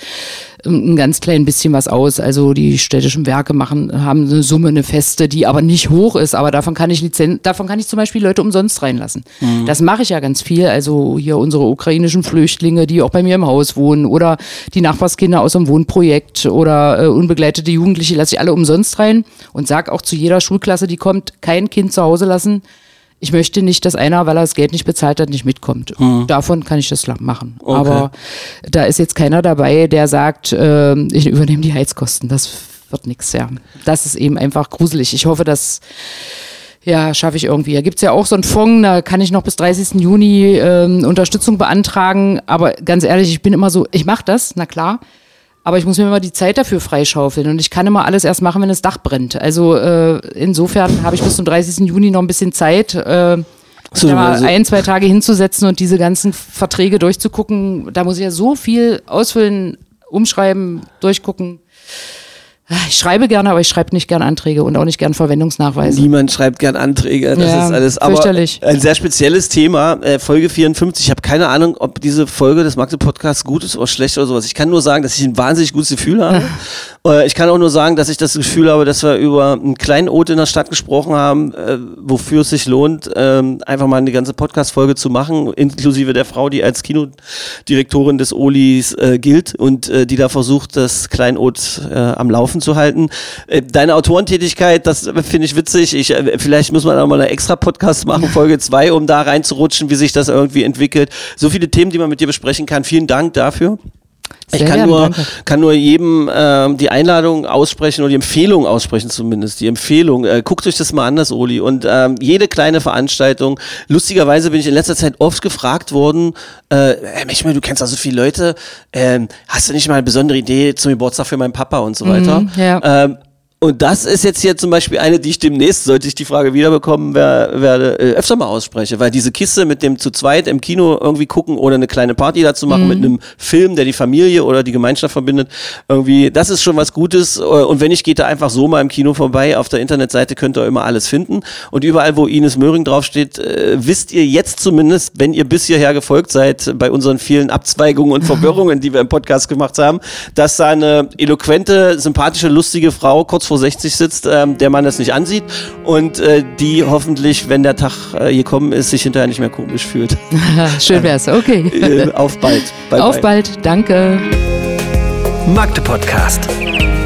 ähm, ein ganz klein bisschen was aus. Also die städtischen Werke machen, haben eine Summe, eine feste, die aber nicht hoch ist, aber davon kann ich Lizenz, davon kann ich zum Beispiel Leute umsonst reinlassen. Mhm. Das mache ich ja ganz viel. Also hier unsere ukrainischen Flüchtlinge, die auch bei mir im Haus wohnen oder die Nachbarskinder aus dem Wohnprojekt oder äh, unbegleitete Jugendliche lasse ich alle umsonst rein und sag auch zu jeder Schulklasse, die kommt, kein Kind zu Hause lassen. Ich möchte nicht, dass einer, weil er das Geld nicht bezahlt hat, nicht mitkommt. Davon kann ich das machen. Okay. Aber da ist jetzt keiner dabei, der sagt, äh, ich übernehme die Heizkosten. Das wird nichts, ja. Das ist eben einfach gruselig. Ich hoffe, dass ja, schaffe ich irgendwie. Da gibt's ja auch so einen Fonds, da kann ich noch bis 30. Juni ähm, Unterstützung beantragen. Aber ganz ehrlich, ich bin immer so, ich mache das, na klar. Aber ich muss mir immer die Zeit dafür freischaufeln. Und ich kann immer alles erst machen, wenn das Dach brennt. Also äh, insofern habe ich bis zum 30. Juni noch ein bisschen Zeit, äh, So, mal also- ein, zwei Tage hinzusetzen und diese ganzen Verträge durchzugucken. Da muss ich ja so viel ausfüllen, umschreiben, durchgucken. Ich schreibe gerne, aber ich schreibe nicht gern Anträge und auch nicht gern Verwendungsnachweise. Niemand schreibt gern Anträge, das Ja, ist alles. Aber fürchterlich. ein sehr spezielles Thema, äh, Folge 54. Ich habe keine Ahnung, ob diese Folge des Magde Podcasts gut ist oder schlecht oder sowas. Ich kann nur sagen, dass ich ein wahnsinnig gutes Gefühl habe. Äh, ich kann auch nur sagen, dass ich das Gefühl habe, dass wir über einen kleinen Ort in der Stadt gesprochen haben, äh, wofür es sich lohnt, ähm, einfach mal eine ganze Podcast-Folge zu machen, inklusive der Frau, die als Kinodirektorin des Olis gilt und die da versucht, das Kleinod am Laufen zu halten. Äh, deine Autorentätigkeit, das äh, finde ich witzig. Ich, äh, vielleicht muss man auch mal eine extra Podcast machen, Folge 2, um da reinzurutschen, wie sich das irgendwie entwickelt. So viele Themen, die man mit dir besprechen kann. Vielen Dank dafür. Ich Sehr kann gerne, nur, danke. kann nur jedem ähm, die Einladung aussprechen oder die Empfehlung aussprechen zumindest. Die Empfehlung, äh, guckt euch das mal an, das Oli. Und ähm, jede kleine Veranstaltung, lustigerweise bin ich in letzter Zeit oft gefragt worden, äh, äh, Michel, du kennst auch so viele Leute, ähm, hast du nicht mal eine besondere Idee zum Geburtstag für meinen Papa und so weiter? Mhm, ja. Ähm, Und das ist jetzt hier zum Beispiel eine, die ich demnächst, sollte ich die Frage wiederbekommen wer, werde, äh, öfter mal ausspreche. Weil diese Kiste mit dem zu zweit im Kino irgendwie gucken oder eine kleine Party dazu machen mit einem Film, der die Familie oder die Gemeinschaft verbindet, irgendwie, das ist schon was Gutes. Und wenn nicht, geht da einfach so mal im Kino vorbei. Auf der Internetseite könnt ihr immer alles finden. Und überall, wo Ines Möhring draufsteht, äh, wisst ihr jetzt zumindest, wenn ihr bis hierher gefolgt seid, bei unseren vielen Abzweigungen und Verwirrungen, die wir im Podcast gemacht haben, dass da eine eloquente, sympathische, lustige Frau kurz vor 60 sitzt, ähm, der man das nicht ansieht und äh, die hoffentlich, wenn der Tag äh, gekommen ist, sich hinterher nicht mehr komisch fühlt. Schön wär's, okay. Äh, auf bald. Bye, Auf bye. bald, danke. Magde Podcast.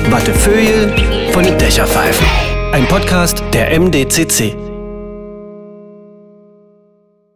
Wattefeuille von den Dächerpfeifen. Ein Podcast der MDCC.